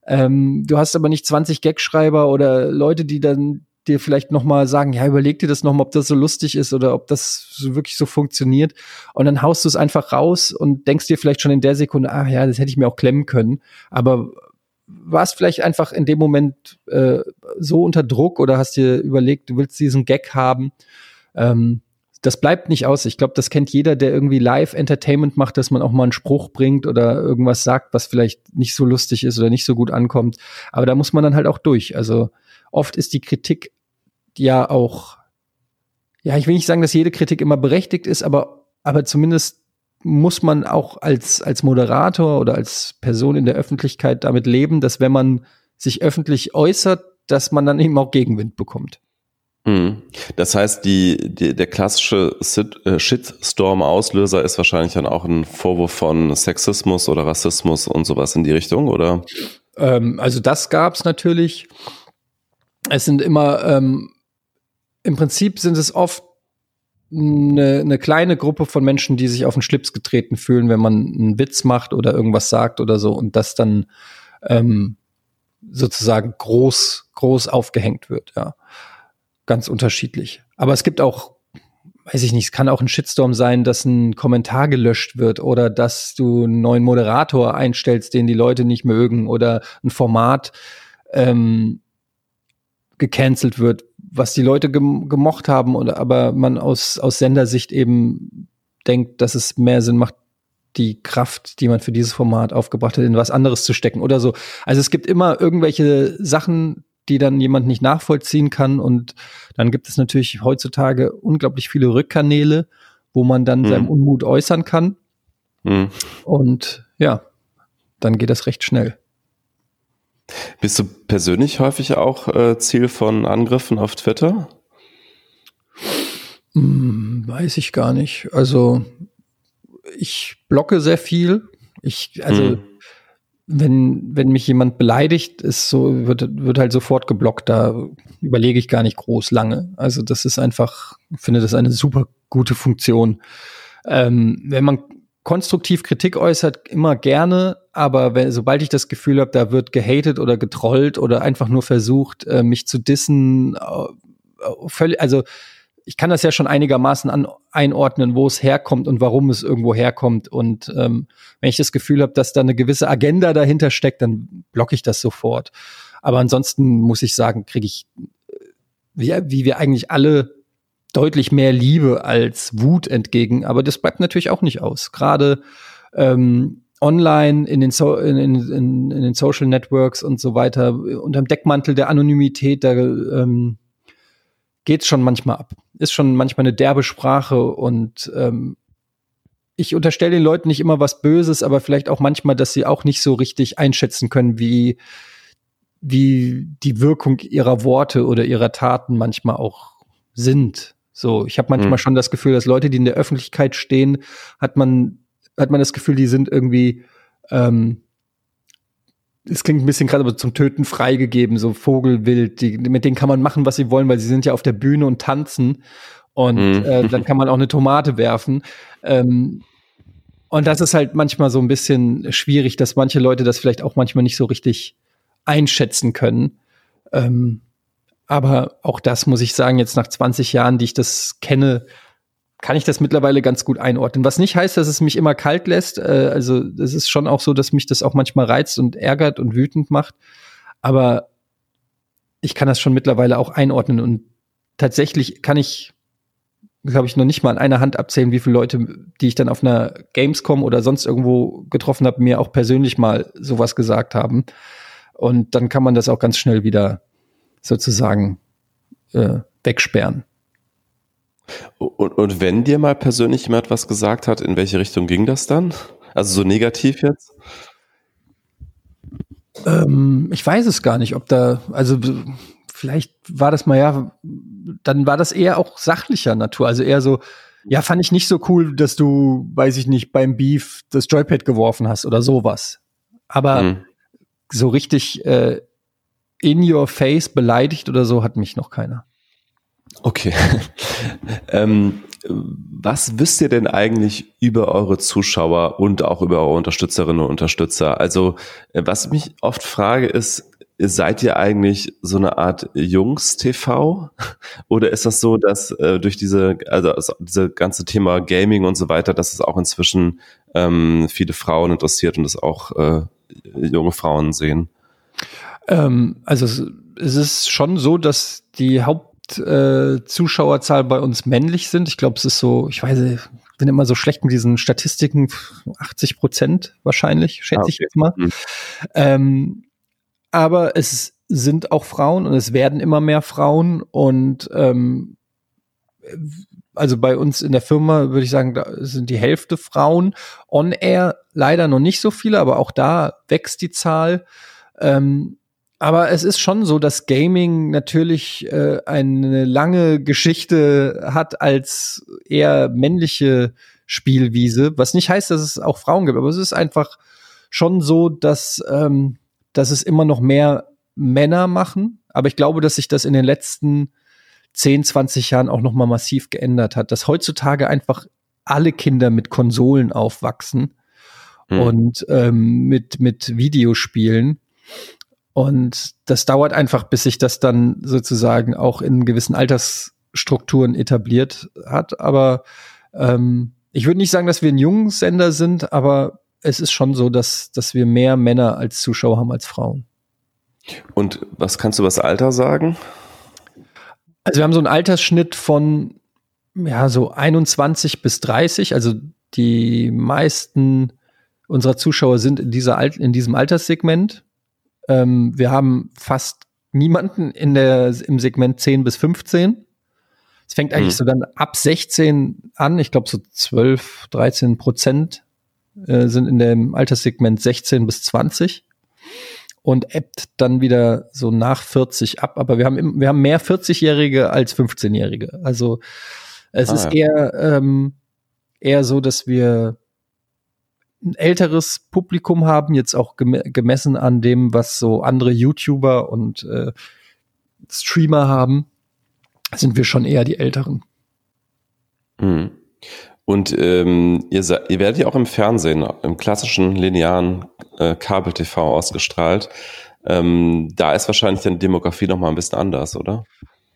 Ähm, du hast aber nicht 20 Gagschreiber oder Leute, die dann dir vielleicht noch mal sagen, ja, überleg dir das noch mal, ob das so lustig ist oder ob das so wirklich so funktioniert. Und dann haust du es einfach raus und denkst dir vielleicht schon in der Sekunde, ah ja, das hätte ich mir auch klemmen können. Aber warst vielleicht einfach in dem Moment äh, so unter Druck oder hast dir überlegt, du willst diesen Gag haben. Ähm, das bleibt nicht aus. Ich glaube, das kennt jeder, der irgendwie Live-Entertainment macht, dass man auch mal einen Spruch bringt oder irgendwas sagt, was vielleicht nicht so lustig ist oder nicht so gut ankommt. Aber da muss man dann halt auch durch. Also oft ist die Kritik ja auch, ja, ich will nicht sagen, dass jede Kritik immer berechtigt ist, aber, aber zumindest muss man auch als, als Moderator oder als Person in der Öffentlichkeit damit leben, dass wenn man sich öffentlich äußert, dass man dann eben auch Gegenwind bekommt. Hm. Das heißt, die, die, der klassische äh, Shitstorm-Auslöser ist wahrscheinlich dann auch ein Vorwurf von Sexismus oder Rassismus und sowas in die Richtung, oder? Ähm, also das gab es natürlich. Es sind immer ähm, im Prinzip sind es oft eine, eine kleine Gruppe von Menschen, die sich auf den Schlips getreten fühlen, wenn man einen Witz macht oder irgendwas sagt oder so und das dann ähm, sozusagen groß, groß aufgehängt wird, ja. Ganz unterschiedlich. Aber es gibt auch, weiß ich nicht, es kann auch ein Shitstorm sein, dass ein Kommentar gelöscht wird oder dass du einen neuen Moderator einstellst, den die Leute nicht mögen oder ein Format ähm, gecancelt wird, was die Leute gem gemocht haben, oder aber man aus, aus Sendersicht eben denkt, dass es mehr Sinn macht, die Kraft, die man für dieses Format aufgebracht hat, in was anderes zu stecken oder so. Also es gibt immer irgendwelche Sachen, die dann jemand nicht nachvollziehen kann. Und dann gibt es natürlich heutzutage unglaublich viele Rückkanäle, wo man dann mhm. seinem Unmut äußern kann. Mhm. Und ja, dann geht das recht schnell. Bist du persönlich häufig auch äh, Ziel von Angriffen auf Twitter? Hm, weiß ich gar nicht. Also ich blocke sehr viel. Ich, also hm. wenn, wenn mich jemand beleidigt, ist so, wird, wird halt sofort geblockt. Da überlege ich gar nicht groß lange. Also das ist einfach, ich finde das eine super gute Funktion. Ähm, wenn man konstruktiv Kritik äußert, immer gerne, aber wenn, sobald ich das Gefühl habe, da wird gehatet oder getrollt oder einfach nur versucht, äh, mich zu dissen, äh, völlig, also ich kann das ja schon einigermaßen an, einordnen, wo es herkommt und warum es irgendwo herkommt. Und ähm, wenn ich das Gefühl habe, dass da eine gewisse Agenda dahinter steckt, dann blocke ich das sofort. Aber ansonsten muss ich sagen, kriege ich, wie, wie wir eigentlich alle deutlich mehr Liebe als Wut entgegen. Aber das bleibt natürlich auch nicht aus. Gerade ähm, online in den, so in, in, in, den Social Networks und so weiter, unter dem Deckmantel der Anonymität, da ähm, geht schon manchmal ab. Ist schon manchmal eine derbe Sprache und ähm, ich unterstelle den Leuten nicht immer was Böses, aber vielleicht auch manchmal, dass sie auch nicht so richtig einschätzen können, wie, wie die Wirkung ihrer Worte oder ihrer Taten manchmal auch sind. So, ich habe manchmal mhm. schon das Gefühl, dass Leute, die in der Öffentlichkeit stehen, hat man hat man das Gefühl, die sind irgendwie ähm, es klingt ein bisschen gerade aber zum Töten freigegeben, so Vogelwild, die, mit denen kann man machen, was sie wollen, weil sie sind ja auf der Bühne und tanzen und mhm. äh, dann kann man auch eine Tomate werfen. Ähm, und das ist halt manchmal so ein bisschen schwierig, dass manche Leute das vielleicht auch manchmal nicht so richtig einschätzen können. Ähm, Aber auch das muss ich sagen, jetzt nach 20 Jahren, die ich das kenne, kann ich das mittlerweile ganz gut einordnen. Was nicht heißt, dass es mich immer kalt lässt. Äh, also es ist schon auch so, dass mich das auch manchmal reizt und ärgert und wütend macht. Aber ich kann das schon mittlerweile auch einordnen und tatsächlich kann ich, glaube ich, noch nicht mal an einer Hand abzählen, wie viele Leute, die ich dann auf einer Gamescom oder sonst irgendwo getroffen habe, mir auch persönlich mal sowas gesagt haben. Und dann kann man das auch ganz schnell wieder sozusagen äh, wegsperren. Und, und wenn dir mal persönlich jemand was gesagt hat, in welche Richtung ging das dann? Also so negativ jetzt? Ähm, ich weiß es gar nicht, ob da, also vielleicht war das mal ja, dann war das eher auch sachlicher Natur, also eher so, ja, fand ich nicht so cool, dass du, weiß ich nicht, beim Beef das Joypad geworfen hast oder sowas. Aber hm. so richtig äh, in your face beleidigt oder so hat mich noch keiner. Okay. [LAUGHS] ähm, was wisst ihr denn eigentlich über eure Zuschauer und auch über eure Unterstützerinnen und Unterstützer? Also, äh, was ich mich oft frage, ist, seid ihr eigentlich so eine Art Jungs-TV? [LAUGHS] Oder ist das so, dass äh, durch diese, also, diese ganze Thema Gaming und so weiter, dass es auch inzwischen ähm, viele Frauen interessiert und es auch äh, junge Frauen sehen? Ähm, also es ist schon so, dass die Haupt äh, bei uns männlich sind. Ich glaube, es ist so, ich weiß ich bin immer so schlecht mit diesen Statistiken, 80 Prozent wahrscheinlich, schätze ah, okay. ich jetzt mal. Mhm. Ähm, aber es sind auch Frauen und es werden immer mehr Frauen und ähm, also bei uns in der Firma würde ich sagen, da sind die Hälfte Frauen. On Air leider noch nicht so viele, aber auch da wächst die Zahl. Ähm, aber es ist schon so, dass Gaming natürlich äh, eine lange Geschichte hat als eher männliche Spielwiese, was nicht heißt, dass es auch Frauen gibt, aber es ist einfach schon so, dass, ähm, dass es immer noch mehr Männer machen. Aber ich glaube, dass sich das in den letzten 10, 20 Jahren auch noch mal massiv geändert hat, dass heutzutage einfach alle Kinder mit Konsolen aufwachsen mhm. und ähm, mit, mit Videospielen und das dauert einfach, bis sich das dann sozusagen auch in gewissen Altersstrukturen etabliert hat. Aber ähm, ich würde nicht sagen, dass wir ein Jungssender sind, aber es ist schon so, dass, dass wir mehr Männer als Zuschauer haben als Frauen. Und was kannst du über das Alter sagen? Also wir haben so einen Altersschnitt von ja so 21 bis 30. Also die meisten unserer Zuschauer sind in dieser Al in diesem Alterssegment. Ähm, wir haben fast niemanden in der, im Segment 10 bis 15. Es fängt eigentlich mhm. so dann ab 16 an. Ich glaube, so 12, 13 Prozent äh, sind in dem Alterssegment 16 bis 20 und ebbt dann wieder so nach 40 ab. Aber wir haben, wir haben mehr 40-Jährige als 15-Jährige. Also es ah, ist ja. eher, ähm, eher so, dass wir ein älteres Publikum haben, jetzt auch gemessen an dem, was so andere YouTuber und äh, Streamer haben, sind wir schon eher die Älteren. Mhm. Und ähm, ihr, ihr werdet ja auch im Fernsehen, im klassischen linearen äh, Kabel-TV ausgestrahlt. Ähm, da ist wahrscheinlich die Demografie noch mal ein bisschen anders, oder?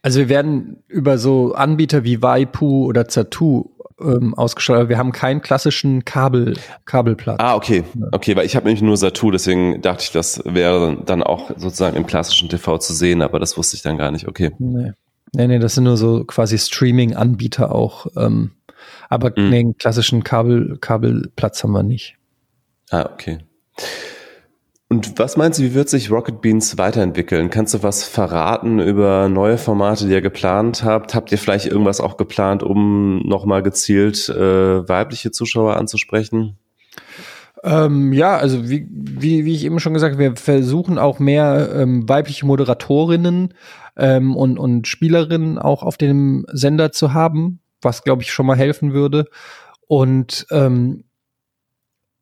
Also wir werden über so Anbieter wie Waipu oder Zatu ähm, ausgestrahlt. Wir haben keinen klassischen Kabel, Kabelplatz. Ah, okay. Okay, weil ich habe nämlich nur Satu, deswegen dachte ich, das wäre dann auch sozusagen im klassischen TV zu sehen, aber das wusste ich dann gar nicht. Okay. Nee. Nee, nee, das sind nur so quasi Streaming-Anbieter auch. Ähm, aber mhm. nee, einen klassischen Kabel, Kabelplatz haben wir nicht. Ah, okay. Und was meinst du, wie wird sich Rocket Beans weiterentwickeln? Kannst du was verraten über neue Formate, die ihr geplant habt? Habt ihr vielleicht irgendwas auch geplant, um nochmal gezielt äh, weibliche Zuschauer anzusprechen? Ähm, ja, also wie, wie, wie ich eben schon gesagt, wir versuchen auch mehr ähm, weibliche Moderatorinnen ähm, und, und Spielerinnen auch auf dem Sender zu haben, was, glaube ich, schon mal helfen würde. Und ähm,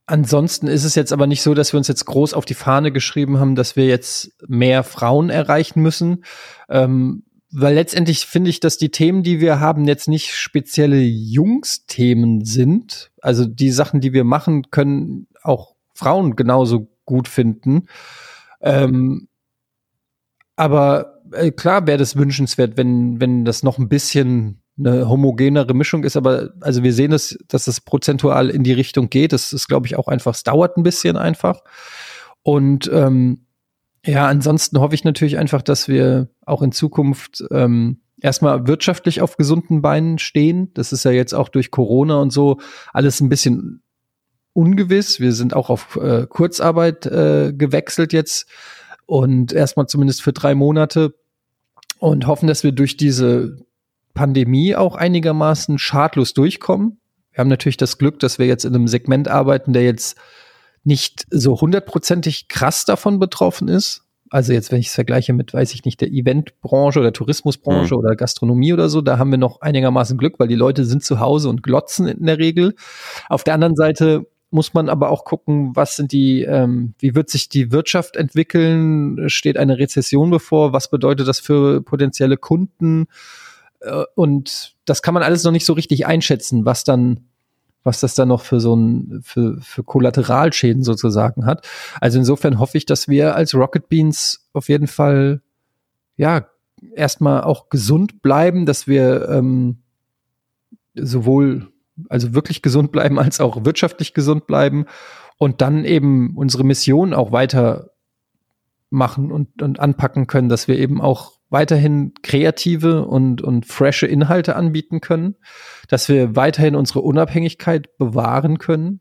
Ansonsten ist es jetzt aber nicht so, dass wir uns jetzt groß auf die Fahne geschrieben haben, dass wir jetzt mehr Frauen erreichen müssen. Ähm, weil letztendlich finde ich, dass die Themen, die wir haben, jetzt nicht spezielle Jungs-Themen sind. Also die Sachen, die wir machen, können auch Frauen genauso gut finden. Ähm, aber äh, klar wäre das wünschenswert, wenn, wenn das noch ein bisschen eine homogenere Mischung ist, aber also wir sehen es, dass es prozentual in die Richtung geht. Das ist, glaube ich, auch einfach, es dauert ein bisschen einfach. Und ähm, ja, ansonsten hoffe ich natürlich einfach, dass wir auch in Zukunft ähm, erstmal wirtschaftlich auf gesunden Beinen stehen. Das ist ja jetzt auch durch Corona und so alles ein bisschen ungewiss. Wir sind auch auf äh, Kurzarbeit äh, gewechselt jetzt und erstmal zumindest für drei Monate und hoffen, dass wir durch diese Pandemie auch einigermaßen schadlos durchkommen. Wir haben natürlich das Glück, dass wir jetzt in einem Segment arbeiten, der jetzt nicht so hundertprozentig krass davon betroffen ist. Also jetzt, wenn ich es vergleiche mit, weiß ich nicht, der Eventbranche oder Tourismusbranche mhm. oder Gastronomie oder so, da haben wir noch einigermaßen Glück, weil die Leute sind zu Hause und glotzen in der Regel. Auf der anderen Seite muss man aber auch gucken, was sind die, ähm, wie wird sich die Wirtschaft entwickeln? Steht eine Rezession bevor? Was bedeutet das für potenzielle Kunden? Äh, und das kann man alles noch nicht so richtig einschätzen, was dann, was das dann noch für so ein, für, für Kollateralschäden sozusagen hat. Also insofern hoffe ich, dass wir als Rocket Beans auf jeden Fall, ja, erstmal auch gesund bleiben, dass wir ähm, sowohl also wirklich gesund bleiben, als auch wirtschaftlich gesund bleiben und dann eben unsere Mission auch weiter machen und, und anpacken können, dass wir eben auch weiterhin kreative und, und frische Inhalte anbieten können, dass wir weiterhin unsere Unabhängigkeit bewahren können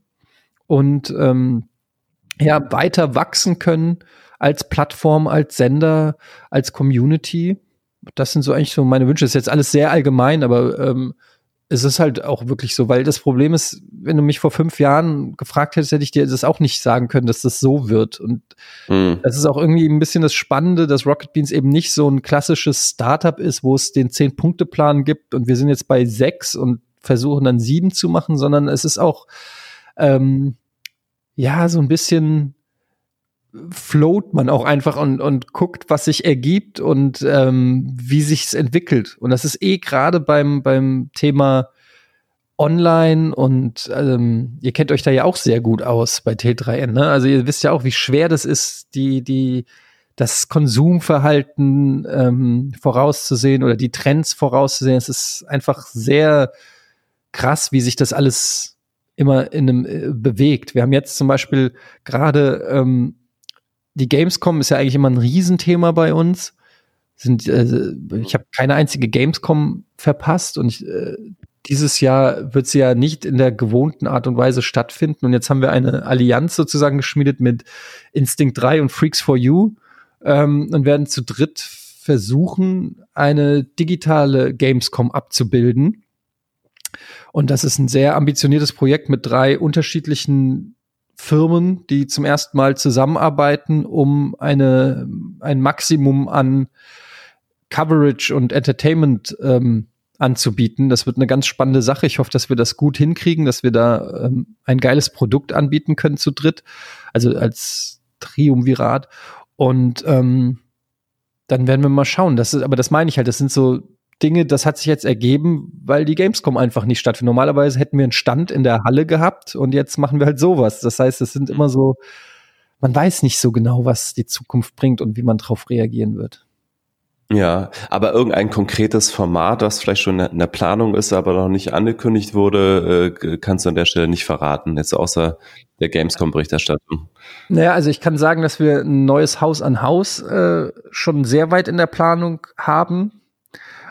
und ähm, ja, weiter wachsen können als Plattform, als Sender, als Community. Das sind so eigentlich so meine Wünsche. Das ist jetzt alles sehr allgemein, aber ähm, es ist halt auch wirklich so, weil das Problem ist, wenn du mich vor fünf Jahren gefragt hättest, hätte ich dir das auch nicht sagen können, dass das so wird. Und mhm. das ist auch irgendwie ein bisschen das Spannende, dass Rocket Beans eben nicht so ein klassisches Startup ist, wo es den Zehn-Punkte-Plan gibt und wir sind jetzt bei sechs und versuchen dann sieben zu machen, sondern es ist auch ähm, ja so ein bisschen float man auch einfach und, und guckt, was sich ergibt und ähm, wie sich's entwickelt. Und das ist eh gerade beim, beim Thema Online und ähm, ihr kennt euch da ja auch sehr gut aus bei T3N. Ne? Also ihr wisst ja auch, wie schwer das ist, die, die, das Konsumverhalten ähm, vorauszusehen oder die Trends vorauszusehen. Es ist einfach sehr krass, wie sich das alles immer in einem äh, bewegt. Wir haben jetzt zum Beispiel gerade ähm, die Gamescom ist ja eigentlich immer ein Riesenthema bei uns. Sind, äh, ich habe keine einzige Gamescom verpasst und ich, äh, dieses Jahr wird sie ja nicht in der gewohnten Art und Weise stattfinden. Und jetzt haben wir eine Allianz sozusagen geschmiedet mit Instinct 3 und Freaks for You ähm, und werden zu dritt versuchen, eine digitale Gamescom abzubilden. Und das ist ein sehr ambitioniertes Projekt mit drei unterschiedlichen Firmen, die zum ersten Mal zusammenarbeiten, um eine, ein Maximum an Coverage und Entertainment ähm, anzubieten. Das wird eine ganz spannende Sache. Ich hoffe, dass wir das gut hinkriegen, dass wir da ähm, ein geiles Produkt anbieten können zu dritt, also als Triumvirat. Und ähm, dann werden wir mal schauen. Das ist, aber das meine ich halt. Das sind so Dinge, das hat sich jetzt ergeben, weil die Gamescom einfach nicht stattfindet. Normalerweise hätten wir einen Stand in der Halle gehabt und jetzt machen wir halt sowas. Das heißt, es sind immer so, man weiß nicht so genau, was die Zukunft bringt und wie man darauf reagieren wird. Ja, aber irgendein konkretes Format, das vielleicht schon in der Planung ist, aber noch nicht angekündigt wurde, äh, kannst du an der Stelle nicht verraten, jetzt außer der Gamescom-Berichterstattung. Naja, also ich kann sagen, dass wir ein neues Haus an Haus äh, schon sehr weit in der Planung haben.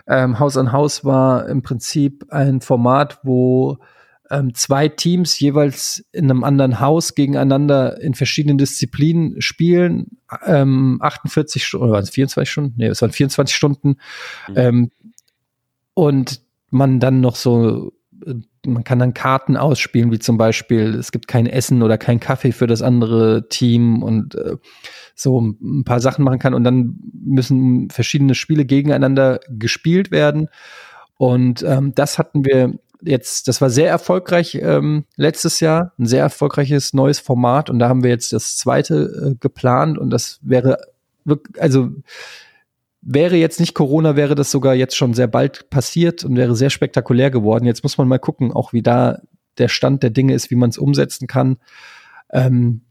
Ähm, Haus an Haus war im Prinzip ein Format, wo ähm, zwei Teams jeweils in einem anderen Haus gegeneinander in verschiedenen Disziplinen spielen. Ähm, 48 Stunden, oder waren es 24 Stunden? Nee, es waren 24 Stunden. Mhm. Ähm, und man dann noch so man kann dann Karten ausspielen, wie zum Beispiel, es gibt kein Essen oder kein Kaffee für das andere Team und äh, so ein paar Sachen machen kann und dann müssen verschiedene Spiele gegeneinander gespielt werden. Und ähm, das hatten wir jetzt, das war sehr erfolgreich ähm, letztes Jahr, ein sehr erfolgreiches neues Format und da haben wir jetzt das zweite äh, geplant und das wäre wirklich, also wäre jetzt nicht Corona, wäre das sogar jetzt schon sehr bald passiert und wäre sehr spektakulär geworden. Jetzt muss man mal gucken, auch wie da der Stand der Dinge ist, wie man es umsetzen kann. Ähm,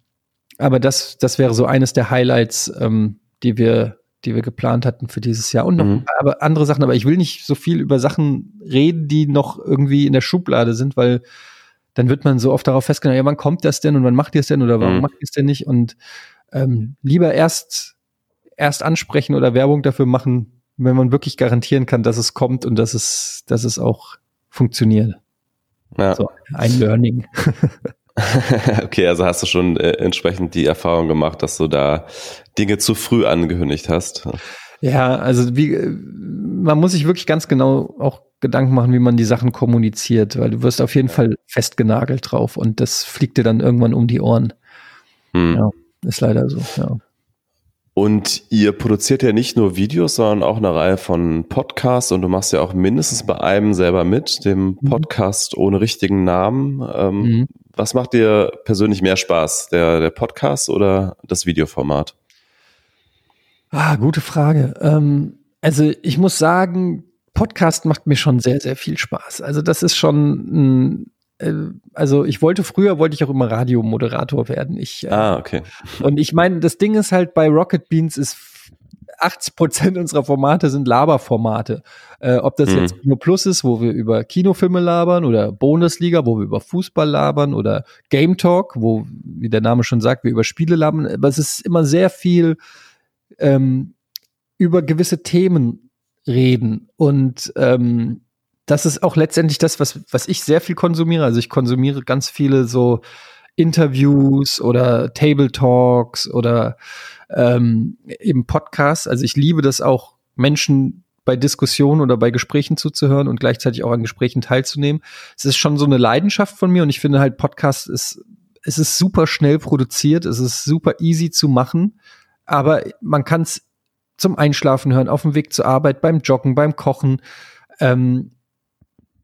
aber das, das wäre so eines der Highlights, ähm, die wir, die wir geplant hatten für dieses Jahr und noch mhm. aber andere Sachen. Aber ich will nicht so viel über Sachen reden, die noch irgendwie in der Schublade sind, weil dann wird man so oft darauf festgenommen, ja, wann kommt das denn und wann macht ihr es denn oder warum mhm. macht ihr es denn nicht? Und ähm, lieber erst, erst ansprechen oder Werbung dafür machen, wenn man wirklich garantieren kann, dass es kommt und dass es, dass es auch funktioniert. Ja. So, ein Learning. [LAUGHS] okay, also hast du schon äh, entsprechend die Erfahrung gemacht, dass du da Dinge zu früh angekündigt hast. Ja, also wie, äh, man muss sich wirklich ganz genau auch Gedanken machen, wie man die Sachen kommuniziert, weil du wirst auf jeden Fall festgenagelt drauf und das fliegt dir dann irgendwann um die Ohren. Hm. Ja, ist leider so, ja. Und ihr produziert ja nicht nur Videos, sondern auch eine Reihe von Podcasts und du machst ja auch mindestens bei einem selber mit, dem mhm. Podcast ohne richtigen Namen. Ähm, mhm. Was macht dir persönlich mehr Spaß, der, der Podcast oder das Videoformat? Ah, gute Frage. Ähm, also ich muss sagen, Podcast macht mir schon sehr, sehr viel Spaß. Also das ist schon ein also ich wollte früher wollte ich auch immer Radiomoderator werden. Ich, äh, ah, okay. [LAUGHS] Und ich meine, das Ding ist halt bei Rocket Beans ist 80 Prozent unserer Formate sind Laberformate. Äh, ob das mhm. jetzt Kino Plus ist, wo wir über Kinofilme labern, oder Bundesliga, wo wir über Fußball labern, oder Game Talk, wo, wie der Name schon sagt, wir über Spiele labern. Aber es ist immer sehr viel ähm, über gewisse Themen reden. Und ähm, das ist auch letztendlich das, was, was ich sehr viel konsumiere. Also ich konsumiere ganz viele so Interviews oder Table Talks oder ähm, eben Podcasts. Also ich liebe das auch, Menschen bei Diskussionen oder bei Gesprächen zuzuhören und gleichzeitig auch an Gesprächen teilzunehmen. Es ist schon so eine Leidenschaft von mir und ich finde halt Podcast ist, es ist super schnell produziert, es ist super easy zu machen, aber man kann es zum Einschlafen hören, auf dem Weg zur Arbeit, beim Joggen, beim Kochen. Ähm,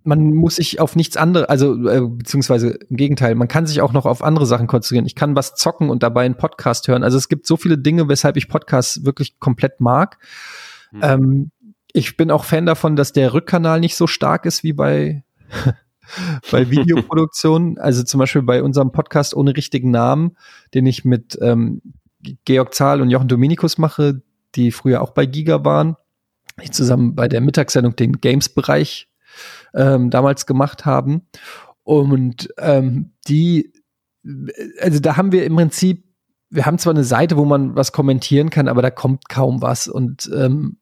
man muss sich auf nichts anderes, also äh, beziehungsweise im Gegenteil, man kann sich auch noch auf andere Sachen konzentrieren. Ich kann was zocken und dabei einen Podcast hören. Also es gibt so viele Dinge, weshalb ich Podcasts wirklich komplett mag. Mhm. Ähm, ich bin auch Fan davon, dass der Rückkanal nicht so stark ist wie bei [LAUGHS] bei Videoproduktionen. [LAUGHS] also zum Beispiel bei unserem Podcast ohne richtigen Namen, den ich mit ähm, Georg Zahl und Jochen Dominikus mache, die früher auch bei Giga waren. Ich zusammen bei der Mittagssendung den Games-Bereich ähm, damals gemacht haben. Und ähm, die, also da haben wir im Prinzip, wir haben zwar eine Seite, wo man was kommentieren kann, aber da kommt kaum was. Und ähm,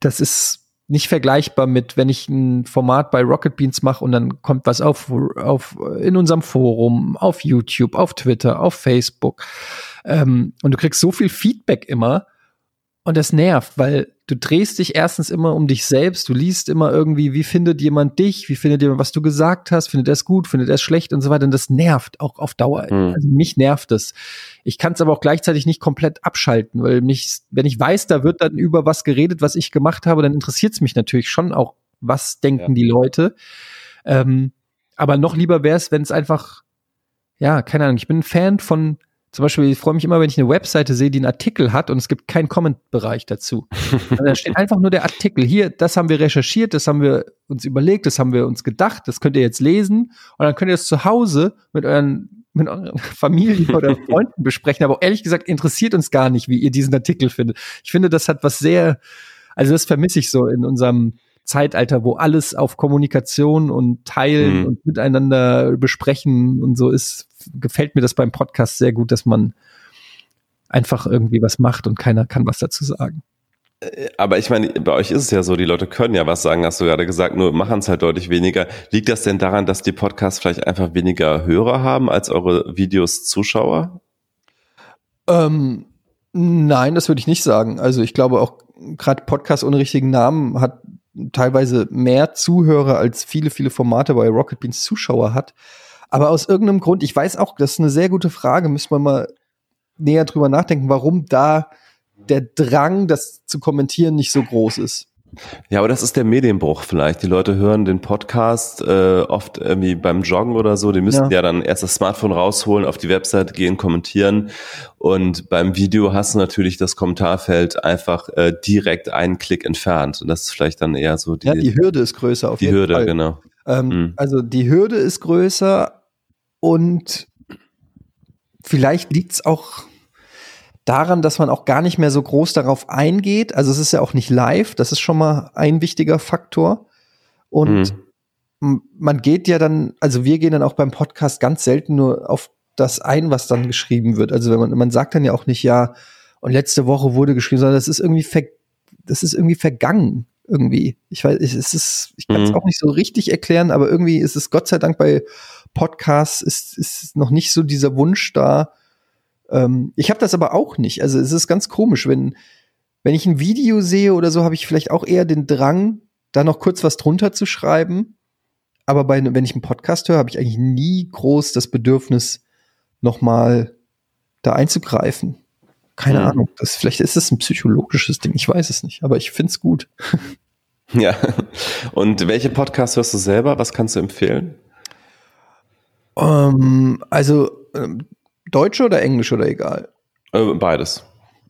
das ist nicht vergleichbar mit, wenn ich ein Format bei Rocket Beans mache und dann kommt was auf, auf in unserem Forum, auf YouTube, auf Twitter, auf Facebook. Ähm, und du kriegst so viel Feedback immer und das nervt, weil du drehst dich erstens immer um dich selbst, du liest immer irgendwie, wie findet jemand dich, wie findet jemand, was du gesagt hast, findet er es gut, findet er es schlecht und so weiter. Und das nervt auch auf Dauer. Mhm. Also mich nervt es. Ich kann es aber auch gleichzeitig nicht komplett abschalten, weil mich, wenn ich weiß, da wird dann über was geredet, was ich gemacht habe, dann interessiert es mich natürlich schon auch, was denken ja. die Leute. Ähm, aber noch lieber wäre es, wenn es einfach, ja, keine Ahnung, ich bin ein Fan von zum Beispiel, ich freue mich immer, wenn ich eine Webseite sehe, die einen Artikel hat und es gibt keinen Comment-Bereich dazu. [LAUGHS] da steht einfach nur der Artikel. Hier, das haben wir recherchiert, das haben wir uns überlegt, das haben wir uns gedacht, das könnt ihr jetzt lesen und dann könnt ihr das zu Hause mit euren, mit euren [LAUGHS] Familie oder [LAUGHS] Freunden besprechen. Aber ehrlich gesagt interessiert uns gar nicht, wie ihr diesen Artikel findet. Ich finde, das hat was sehr, also das vermisse ich so in unserem Zeitalter, wo alles auf Kommunikation und Teilen mhm. und miteinander besprechen und so ist, gefällt mir das beim Podcast sehr gut, dass man einfach irgendwie was macht und keiner kann was dazu sagen. Äh, aber ich meine, bei euch ist es ja so, die Leute können ja was sagen, hast du gerade gesagt, nur machen es halt deutlich weniger. Liegt das denn daran, dass die Podcasts vielleicht einfach weniger Hörer haben als eure Videos Zuschauer? Ähm, nein, das würde ich nicht sagen. Also ich glaube auch gerade Podcast ohne richtigen Namen hat teilweise mehr Zuhörer als viele, viele Formate bei Rocket Beans Zuschauer hat. Aber aus irgendeinem Grund, ich weiß auch, das ist eine sehr gute Frage, müssen wir mal näher drüber nachdenken, warum da der Drang, das zu kommentieren, nicht so groß ist. Ja, aber das ist der Medienbruch vielleicht. Die Leute hören den Podcast äh, oft irgendwie beim Joggen oder so. Die müssen ja. ja dann erst das Smartphone rausholen, auf die Website gehen, kommentieren. Und beim Video hast du natürlich das Kommentarfeld einfach äh, direkt einen Klick entfernt. Und das ist vielleicht dann eher so die. Ja, die Hürde ist größer auf die jeden Hürde, Fall. genau. Ähm, mhm. Also die Hürde ist größer und vielleicht liegt's auch daran, dass man auch gar nicht mehr so groß darauf eingeht. Also es ist ja auch nicht live, das ist schon mal ein wichtiger Faktor. Und mhm. man geht ja dann, also wir gehen dann auch beim Podcast ganz selten nur auf das ein, was dann geschrieben wird. Also wenn man, man sagt dann ja auch nicht, ja, und letzte Woche wurde geschrieben, sondern das ist irgendwie, ver, das ist irgendwie vergangen irgendwie. Ich weiß, es ist, ich kann es mhm. auch nicht so richtig erklären, aber irgendwie ist es Gott sei Dank bei Podcasts ist, ist noch nicht so dieser Wunsch da. Ähm, ich habe das aber auch nicht. Also es ist ganz komisch, wenn wenn ich ein Video sehe oder so, habe ich vielleicht auch eher den Drang, da noch kurz was drunter zu schreiben. Aber bei, wenn ich einen Podcast höre, habe ich eigentlich nie groß das Bedürfnis, noch mal da einzugreifen. Keine mhm. Ahnung. Das, vielleicht ist es ein psychologisches Ding. Ich weiß es nicht. Aber ich finde es gut. [LAUGHS] Ja. Und welche Podcasts hörst du selber? Was kannst du empfehlen? Um, ähm, also ähm, Deutsche oder Englisch oder egal? Äh, beides.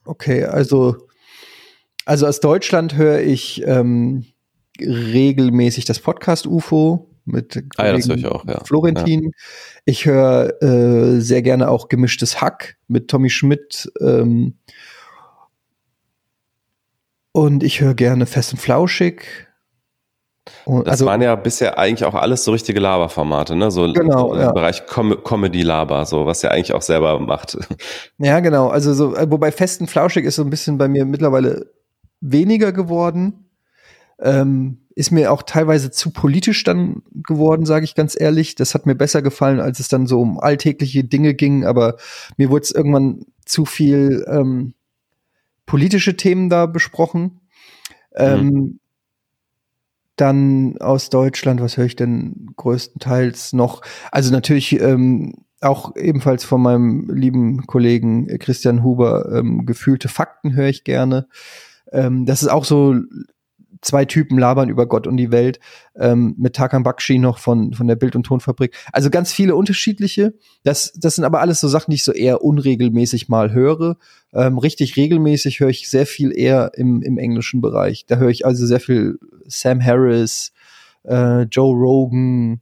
Okay, also also aus Deutschland höre ich ähm, regelmäßig das Podcast UFO mit ah, ja, ich auch, ja. Florentin. Ja. Ich höre äh, sehr gerne auch gemischtes Hack mit Tommy Schmidt. Ähm, und ich höre gerne Fest und Flauschig. Und, das also, waren ja bisher eigentlich auch alles so richtige Laberformate, ne? So genau, im ja. Bereich Com Comedy-Laber, so was er eigentlich auch selber macht. Ja, genau. Also so, äh, wobei Fest und Flauschig ist so ein bisschen bei mir mittlerweile weniger geworden. Ähm, ist mir auch teilweise zu politisch dann geworden, sage ich ganz ehrlich. Das hat mir besser gefallen, als es dann so um alltägliche Dinge ging, aber mir wurde es irgendwann zu viel ähm, politische Themen da besprochen. Ähm, mhm. Dann aus Deutschland, was höre ich denn größtenteils noch? Also natürlich ähm, auch ebenfalls von meinem lieben Kollegen Christian Huber ähm, gefühlte Fakten höre ich gerne. Ähm, das ist auch so zwei Typen labern über Gott und die Welt, ähm, mit Tarkan Bakshi noch von, von der Bild- und Tonfabrik. Also ganz viele unterschiedliche. Das, das sind aber alles so Sachen, die ich so eher unregelmäßig mal höre. Ähm, richtig regelmäßig höre ich sehr viel eher im, im englischen Bereich. Da höre ich also sehr viel Sam Harris, äh, Joe Rogan,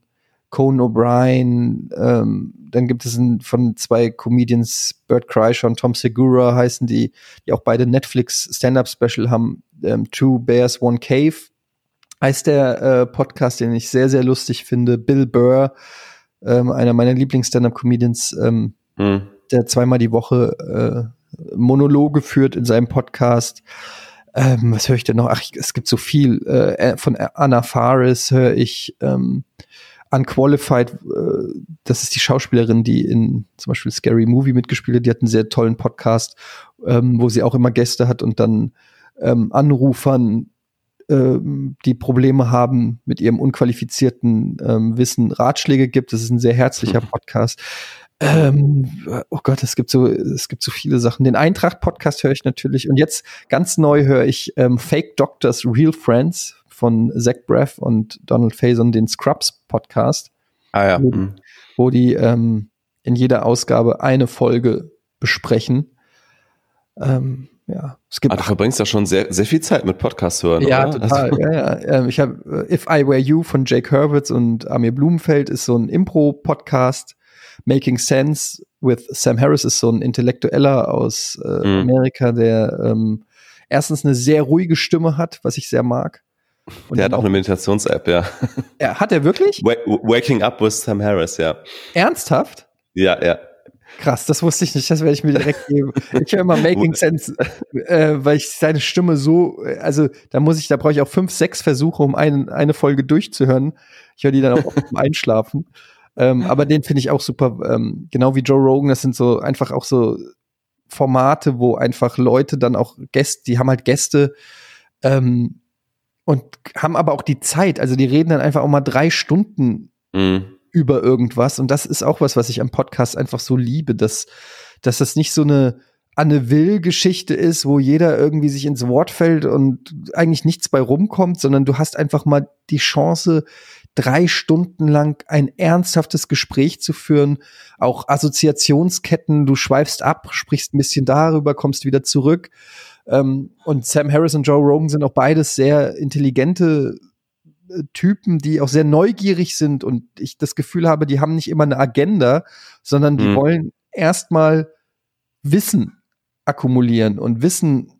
Conan O'Brien, ähm, dann gibt es ein, von zwei Comedians, Bert Kreischer und Tom Segura heißen die, die auch beide Netflix Stand-Up-Special haben. Ähm, Two Bears, One Cave heißt der äh, Podcast, den ich sehr, sehr lustig finde. Bill Burr, ähm, einer meiner Lieblings-Stand-Up-Comedians, ähm, hm. der zweimal die Woche äh, Monologe führt in seinem Podcast. Ähm, was höre ich denn noch? Ach, es gibt so viel. Äh, von Anna Faris höre ich ähm, Unqualified, äh, das ist die Schauspielerin, die in zum Beispiel Scary Movie mitgespielt hat. Die hat einen sehr tollen Podcast, ähm, wo sie auch immer Gäste hat und dann ähm, Anrufern, ähm, die Probleme haben mit ihrem unqualifizierten ähm, Wissen, Ratschläge gibt. Das ist ein sehr herzlicher mhm. Podcast. Ähm, oh Gott, es gibt so, es gibt so viele Sachen. Den Eintracht-Podcast höre ich natürlich. Und jetzt ganz neu höre ich ähm, Fake Doctors, Real Friends von Zach Braff und Donald Faison den Scrubs Podcast. Ah ja. Wo, mhm. wo die ähm, in jeder Ausgabe eine Folge besprechen. Ähm, ja, es gibt. Ah, du verbringst ja schon sehr, sehr viel Zeit mit Podcasts hören. Ja, oder? total. Also. Ja, ja. Ähm, ich habe äh, If I Were You von Jake Hurwitz und Amir Blumenfeld ist so ein Impro-Podcast. Making Sense with Sam Harris ist so ein Intellektueller aus äh, mhm. Amerika, der ähm, erstens eine sehr ruhige Stimme hat, was ich sehr mag. Und der hat auch eine Meditations-App, ja. ja. Hat er wirklich? Waking Up with Sam Harris, ja. Ernsthaft? Ja, ja. Krass, das wusste ich nicht, das werde ich mir direkt geben. Ich höre immer Making [LAUGHS] Sense, äh, weil ich seine Stimme so, also da muss ich, da brauche ich auch fünf, sechs Versuche, um ein, eine Folge durchzuhören. Ich höre die dann auch zum Einschlafen. [LAUGHS] Ähm, aber den finde ich auch super, ähm, genau wie Joe Rogan, das sind so einfach auch so Formate, wo einfach Leute dann auch Gäste, die haben halt Gäste, ähm, und haben aber auch die Zeit. Also die reden dann einfach auch mal drei Stunden mhm. über irgendwas. Und das ist auch was, was ich am Podcast einfach so liebe, dass, dass das nicht so eine Anne Will-Geschichte ist, wo jeder irgendwie sich ins Wort fällt und eigentlich nichts bei rumkommt, sondern du hast einfach mal die Chance, drei Stunden lang ein ernsthaftes Gespräch zu führen, auch Assoziationsketten, du schweifst ab, sprichst ein bisschen darüber, kommst wieder zurück ähm, und Sam Harris und Joe Rogan sind auch beides sehr intelligente äh, Typen, die auch sehr neugierig sind und ich das Gefühl habe, die haben nicht immer eine Agenda, sondern die mhm. wollen erstmal wissen. akkumulieren und Wissen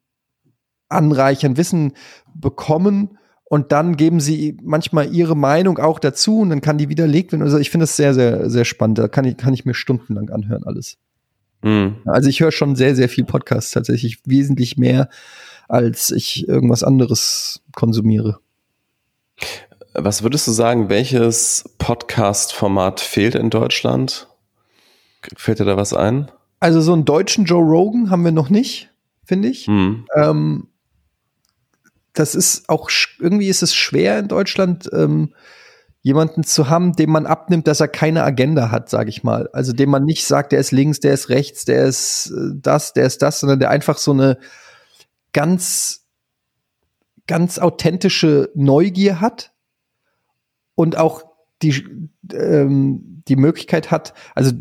anreichern, Wissen bekommen und dann geben sie manchmal ihre Meinung auch dazu und dann kann die widerlegt werden. Also ich finde das sehr, sehr, sehr spannend. Da kann ich, kann ich mir stundenlang anhören, alles. Mhm. Also ich höre schon sehr, sehr viel Podcasts tatsächlich, wesentlich mehr, als ich irgendwas anderes konsumiere. Was würdest du sagen, welches Podcast-Format fehlt in Deutschland? Fällt dir da was ein? Also so einen deutschen Joe Rogan haben wir noch nicht, finde ich. Mhm. Ähm, das ist auch irgendwie ist es schwer in Deutschland ähm, jemanden zu haben, dem man abnimmt, dass er keine Agenda hat, sage ich mal. Also dem man nicht sagt, der ist links, der ist rechts, der ist äh, das, der ist das, sondern der einfach so eine ganz ganz authentische Neugier hat und auch die ähm, die Möglichkeit hat. Also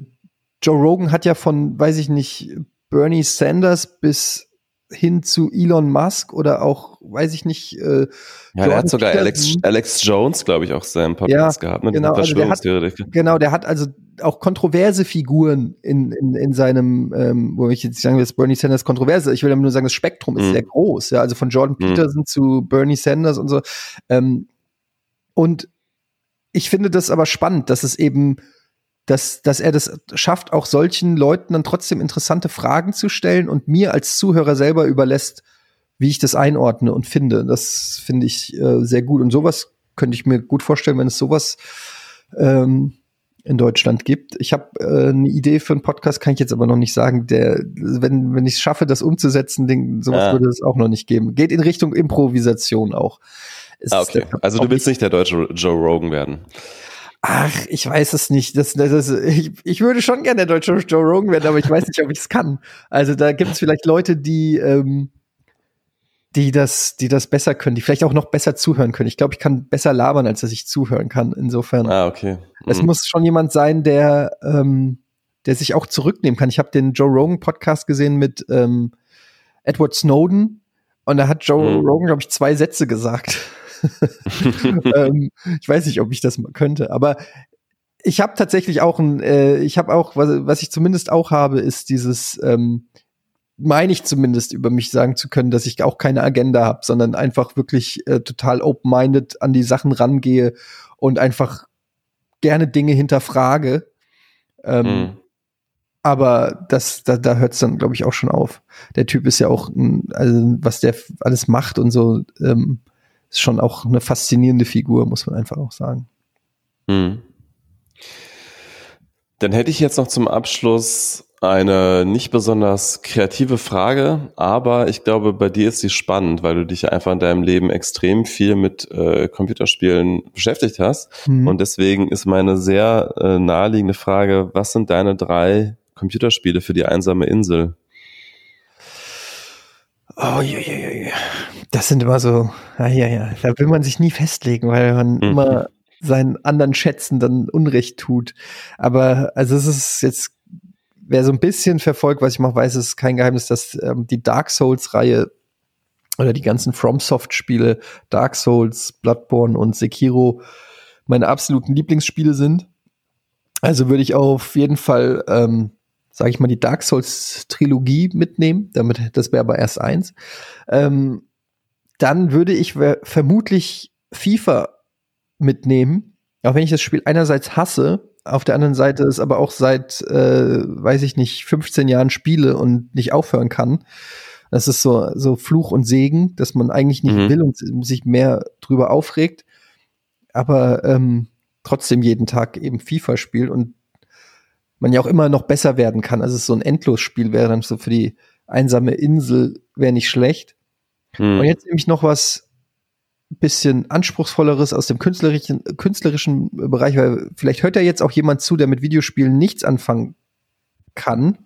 Joe Rogan hat ja von, weiß ich nicht, Bernie Sanders bis hin zu Elon Musk oder auch, weiß ich nicht, äh, ja, der hat sogar Alex, Alex Jones, glaube ich, auch seinen Podcast ja, gehabt, ne? Genau, also der hat, genau, der hat also auch kontroverse Figuren in, in, in seinem, ähm, wo ich jetzt sagen will, dass Bernie Sanders kontroverse, ich will nur sagen, das Spektrum ist mhm. sehr groß, ja, also von Jordan mhm. Peterson mhm. zu Bernie Sanders und so. Ähm, und ich finde das aber spannend, dass es eben dass, dass er das schafft, auch solchen Leuten dann trotzdem interessante Fragen zu stellen und mir als Zuhörer selber überlässt, wie ich das einordne und finde. Das finde ich äh, sehr gut. Und sowas könnte ich mir gut vorstellen, wenn es sowas ähm, in Deutschland gibt. Ich habe äh, eine Idee für einen Podcast, kann ich jetzt aber noch nicht sagen. Der, wenn wenn ich es schaffe, das umzusetzen, den, sowas ja. würde es auch noch nicht geben. Geht in Richtung Improvisation auch. ah, okay. Also du willst nicht der deutsche Joe Rogan werden. Ach, ich weiß es nicht. Das, das, das, ich, ich würde schon gerne der deutsche Joe Rogan werden, aber ich weiß nicht, ob ich es kann. Also da gibt es vielleicht Leute, die, ähm, die das, die das besser können, die vielleicht auch noch besser zuhören können. Ich glaube, ich kann besser labern, als dass ich zuhören kann. Insofern. Ah, okay. Mhm. Es muss schon jemand sein, der, ähm, der sich auch zurücknehmen kann. Ich habe den Joe Rogan Podcast gesehen mit ähm, Edward Snowden und da hat Joe mhm. Rogan, glaube ich, zwei Sätze gesagt. [LAUGHS] ähm, ich weiß nicht, ob ich das könnte, aber ich habe tatsächlich auch ein, äh, ich habe auch, was, was ich zumindest auch habe, ist dieses, ähm, meine ich zumindest über mich sagen zu können, dass ich auch keine Agenda habe, sondern einfach wirklich äh, total open-minded an die Sachen rangehe und einfach gerne Dinge hinterfrage. Ähm, mhm. Aber das, da, da hört es dann, glaube ich, auch schon auf. Der Typ ist ja auch, also, was der alles macht und so, ähm, ist schon auch eine faszinierende Figur, muss man einfach auch sagen. Hm. Dann hätte ich jetzt noch zum Abschluss eine nicht besonders kreative Frage, aber ich glaube, bei dir ist sie spannend, weil du dich einfach in deinem Leben extrem viel mit äh, Computerspielen beschäftigt hast. Mhm. Und deswegen ist meine sehr äh, naheliegende Frage, was sind deine drei Computerspiele für die einsame Insel? Oh, ja, ja, ja. Das sind immer so, ja, ja, ja. Da will man sich nie festlegen, weil man mhm. immer seinen anderen Schätzen dann Unrecht tut. Aber also es ist jetzt, wer so ein bisschen verfolgt, was ich mache, weiß, es ist kein Geheimnis, dass ähm, die Dark Souls-Reihe oder die ganzen FromSoft-Spiele, Dark Souls, Bloodborne und Sekiro, meine absoluten Lieblingsspiele sind. Also würde ich auf jeden Fall ähm, sage ich mal, die Dark Souls Trilogie mitnehmen. Damit, das wäre aber erst eins. Ähm, dann würde ich vermutlich FIFA mitnehmen. Auch wenn ich das Spiel einerseits hasse, auf der anderen Seite es aber auch seit, äh, weiß ich nicht, 15 Jahren spiele und nicht aufhören kann. Das ist so, so Fluch und Segen, dass man eigentlich nicht mhm. will und sich mehr drüber aufregt, aber ähm, trotzdem jeden Tag eben FIFA spielt und man ja auch immer noch besser werden kann. Also es so ein Endlosspiel wäre dann so für die einsame Insel wäre nicht schlecht. Hm. Und jetzt nehme ich noch was bisschen anspruchsvolleres aus dem künstlerischen, künstlerischen Bereich, weil vielleicht hört ja jetzt auch jemand zu, der mit Videospielen nichts anfangen kann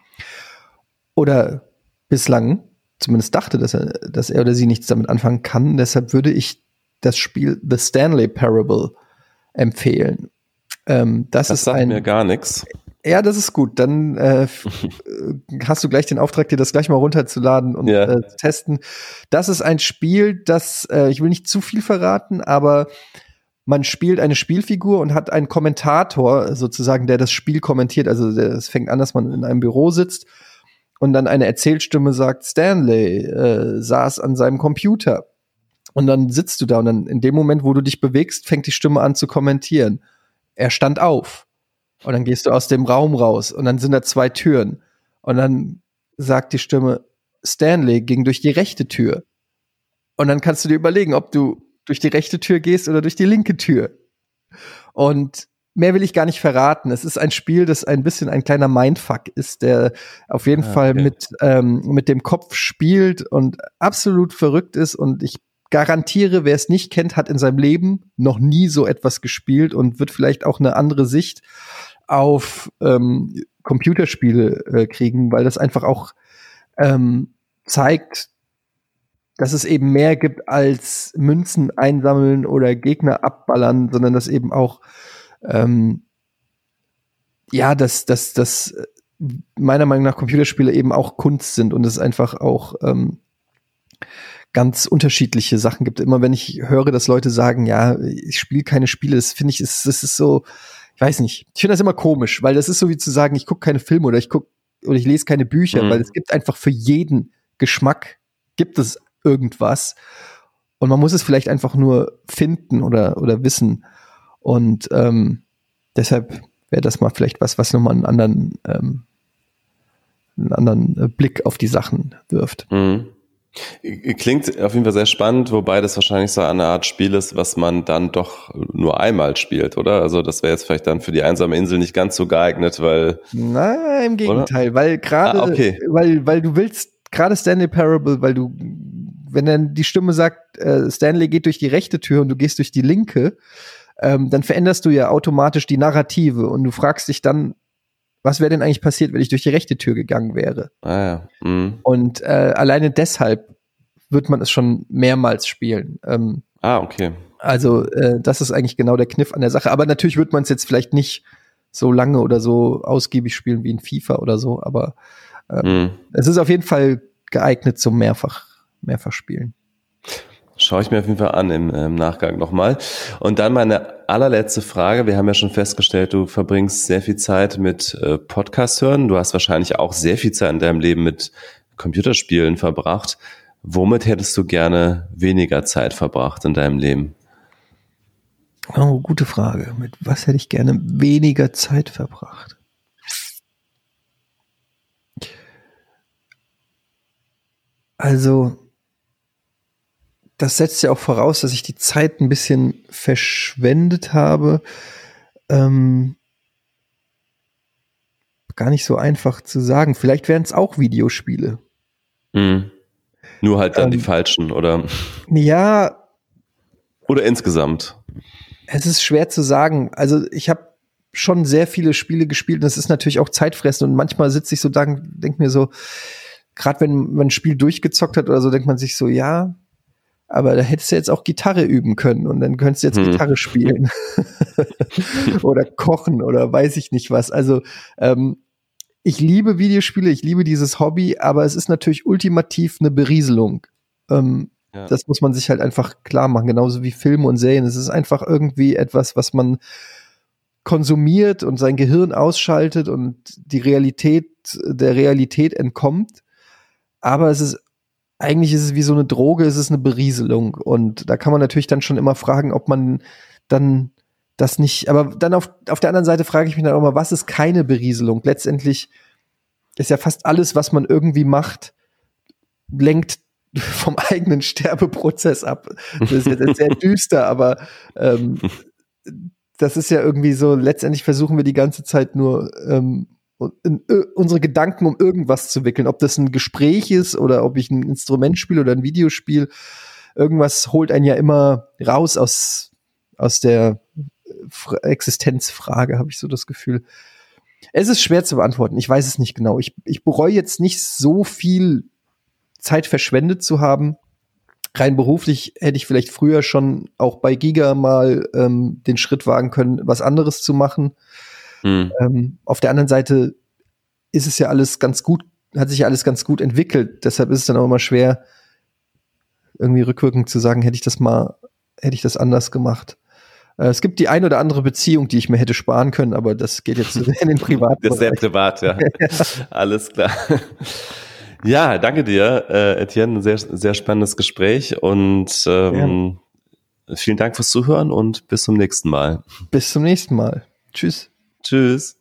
oder bislang zumindest dachte, dass er, dass er oder sie nichts damit anfangen kann. Deshalb würde ich das Spiel The Stanley Parable empfehlen. Ähm, das, das ist sagt ein, mir gar nichts. Ja, das ist gut. Dann [LAUGHS] äh, hast du gleich den Auftrag, dir das gleich mal runterzuladen und ja. äh, testen. Das ist ein Spiel, das, äh, ich will nicht zu viel verraten, aber man spielt eine Spielfigur und hat einen Kommentator sozusagen, der das Spiel kommentiert. Also es fängt an, dass man in einem Büro sitzt und dann eine Erzählstimme sagt, Stanley äh, saß an seinem Computer. Und dann sitzt du da und dann in dem Moment, wo du dich bewegst, fängt die Stimme an zu kommentieren. Er stand auf. Und dann gehst du aus dem Raum raus und dann sind da zwei Türen. Und dann sagt die Stimme, Stanley ging durch die rechte Tür. Und dann kannst du dir überlegen, ob du durch die rechte Tür gehst oder durch die linke Tür. Und mehr will ich gar nicht verraten. Es ist ein Spiel, das ein bisschen ein kleiner Mindfuck ist, der auf jeden ah, Fall mit, ähm, mit dem Kopf spielt und absolut verrückt ist. Und ich garantiere, wer es nicht kennt, hat in seinem Leben noch nie so etwas gespielt und wird vielleicht auch eine andere Sicht auf ähm, Computerspiele äh, kriegen, weil das einfach auch ähm, zeigt, dass es eben mehr gibt als Münzen einsammeln oder Gegner abballern, sondern dass eben auch ähm, ja, dass dass dass meiner Meinung nach Computerspiele eben auch Kunst sind und es einfach auch ähm, ganz unterschiedliche Sachen gibt. Immer wenn ich höre, dass Leute sagen, ja, ich spiele keine Spiele, das finde ich, es ist, ist so, ich weiß nicht. Ich finde das immer komisch, weil das ist so wie zu sagen, ich gucke keine Filme oder ich gucke oder ich lese keine Bücher, mhm. weil es gibt einfach für jeden Geschmack gibt es irgendwas und man muss es vielleicht einfach nur finden oder oder wissen und ähm, deshalb wäre das mal vielleicht was, was nochmal einen anderen ähm, einen anderen äh, Blick auf die Sachen wirft. Mhm. Klingt auf jeden Fall sehr spannend, wobei das wahrscheinlich so eine Art Spiel ist, was man dann doch nur einmal spielt, oder? Also das wäre jetzt vielleicht dann für die einsame Insel nicht ganz so geeignet, weil. Nein, im Gegenteil, oder? weil gerade, ah, okay. weil, weil du willst, gerade Stanley Parable, weil du, wenn dann die Stimme sagt, äh, Stanley geht durch die rechte Tür und du gehst durch die linke, ähm, dann veränderst du ja automatisch die Narrative und du fragst dich dann, was wäre denn eigentlich passiert, wenn ich durch die rechte Tür gegangen wäre? Ah, ja. Mhm. Und äh, alleine deshalb wird man es schon mehrmals spielen. Ähm, ah, okay. Also äh, das ist eigentlich genau der Kniff an der Sache. Aber natürlich wird man es jetzt vielleicht nicht so lange oder so ausgiebig spielen wie in FIFA oder so. Aber ähm, mhm. es ist auf jeden Fall geeignet zum mehrfach mehrfach spielen. Schaue ich mir auf jeden Fall an im, im Nachgang nochmal. Und dann meine allerletzte Frage. Wir haben ja schon festgestellt, du verbringst sehr viel Zeit mit äh, Podcast hören. Du hast wahrscheinlich auch sehr viel Zeit in deinem Leben mit Computerspielen verbracht. Womit hättest du gerne weniger Zeit verbracht in deinem Leben? Oh, gute Frage. Mit was hätte ich gerne weniger Zeit verbracht? Also, das setzt ja auch voraus, dass ich die Zeit ein bisschen verschwendet habe. Ähm, gar nicht so einfach zu sagen. Vielleicht wären es auch Videospiele. Mhm. Nur halt dann ähm, die falschen, oder? Ja. Oder insgesamt. Es ist schwer zu sagen. Also ich habe schon sehr viele Spiele gespielt und das ist natürlich auch zeitfressend und manchmal sitze ich so da und denke mir so, gerade wenn man ein Spiel durchgezockt hat oder so, denkt man sich so, ja, aber da hättest du jetzt auch Gitarre üben können und dann könntest du jetzt hm. Gitarre spielen [LAUGHS] oder kochen oder weiß ich nicht was. Also ähm, ich liebe Videospiele, ich liebe dieses Hobby, aber es ist natürlich ultimativ eine Berieselung. Ähm, ja. Das muss man sich halt einfach klar machen, genauso wie Filme und Serien. Es ist einfach irgendwie etwas, was man konsumiert und sein Gehirn ausschaltet und die Realität der Realität entkommt. Aber es ist eigentlich ist es wie so eine Droge, es ist eine Berieselung. Und da kann man natürlich dann schon immer fragen, ob man dann das nicht, aber dann auf, auf der anderen Seite frage ich mich dann auch mal, was ist keine Berieselung? Letztendlich ist ja fast alles, was man irgendwie macht, lenkt [LAUGHS] vom eigenen Sterbeprozess ab. Das ist jetzt sehr [LAUGHS] düster, aber ähm, das ist ja irgendwie so, letztendlich versuchen wir die ganze Zeit nur ähm, in, in, unsere Gedanken um irgendwas zu wickeln. Ob das ein Gespräch ist oder ob ich ein Instrument spiele oder ein Videospiel. Irgendwas holt einen ja immer raus aus, aus der Existenzfrage, habe ich so das Gefühl. Es ist schwer zu beantworten. Ich weiß es nicht genau. Ich, ich bereue jetzt nicht so viel Zeit verschwendet zu haben. Rein beruflich hätte ich vielleicht früher schon auch bei Giga mal ähm, den Schritt wagen können, was anderes zu machen. Hm. Ähm, auf der anderen Seite ist es ja alles ganz gut, hat sich ja alles ganz gut entwickelt. Deshalb ist es dann auch immer schwer, irgendwie rückwirkend zu sagen, hätte ich das mal, hätte ich das anders gemacht. Äh, es gibt die ein oder andere Beziehung, die ich mir hätte sparen können, aber das geht jetzt [LAUGHS] in den privaten Das ist sehr privat, ja. [LAUGHS] Alles klar. Ja, danke dir, äh, Etienne. Ein sehr, sehr spannendes Gespräch und ähm, vielen Dank fürs Zuhören und bis zum nächsten Mal. Bis zum nächsten Mal. Tschüss. Tschüss.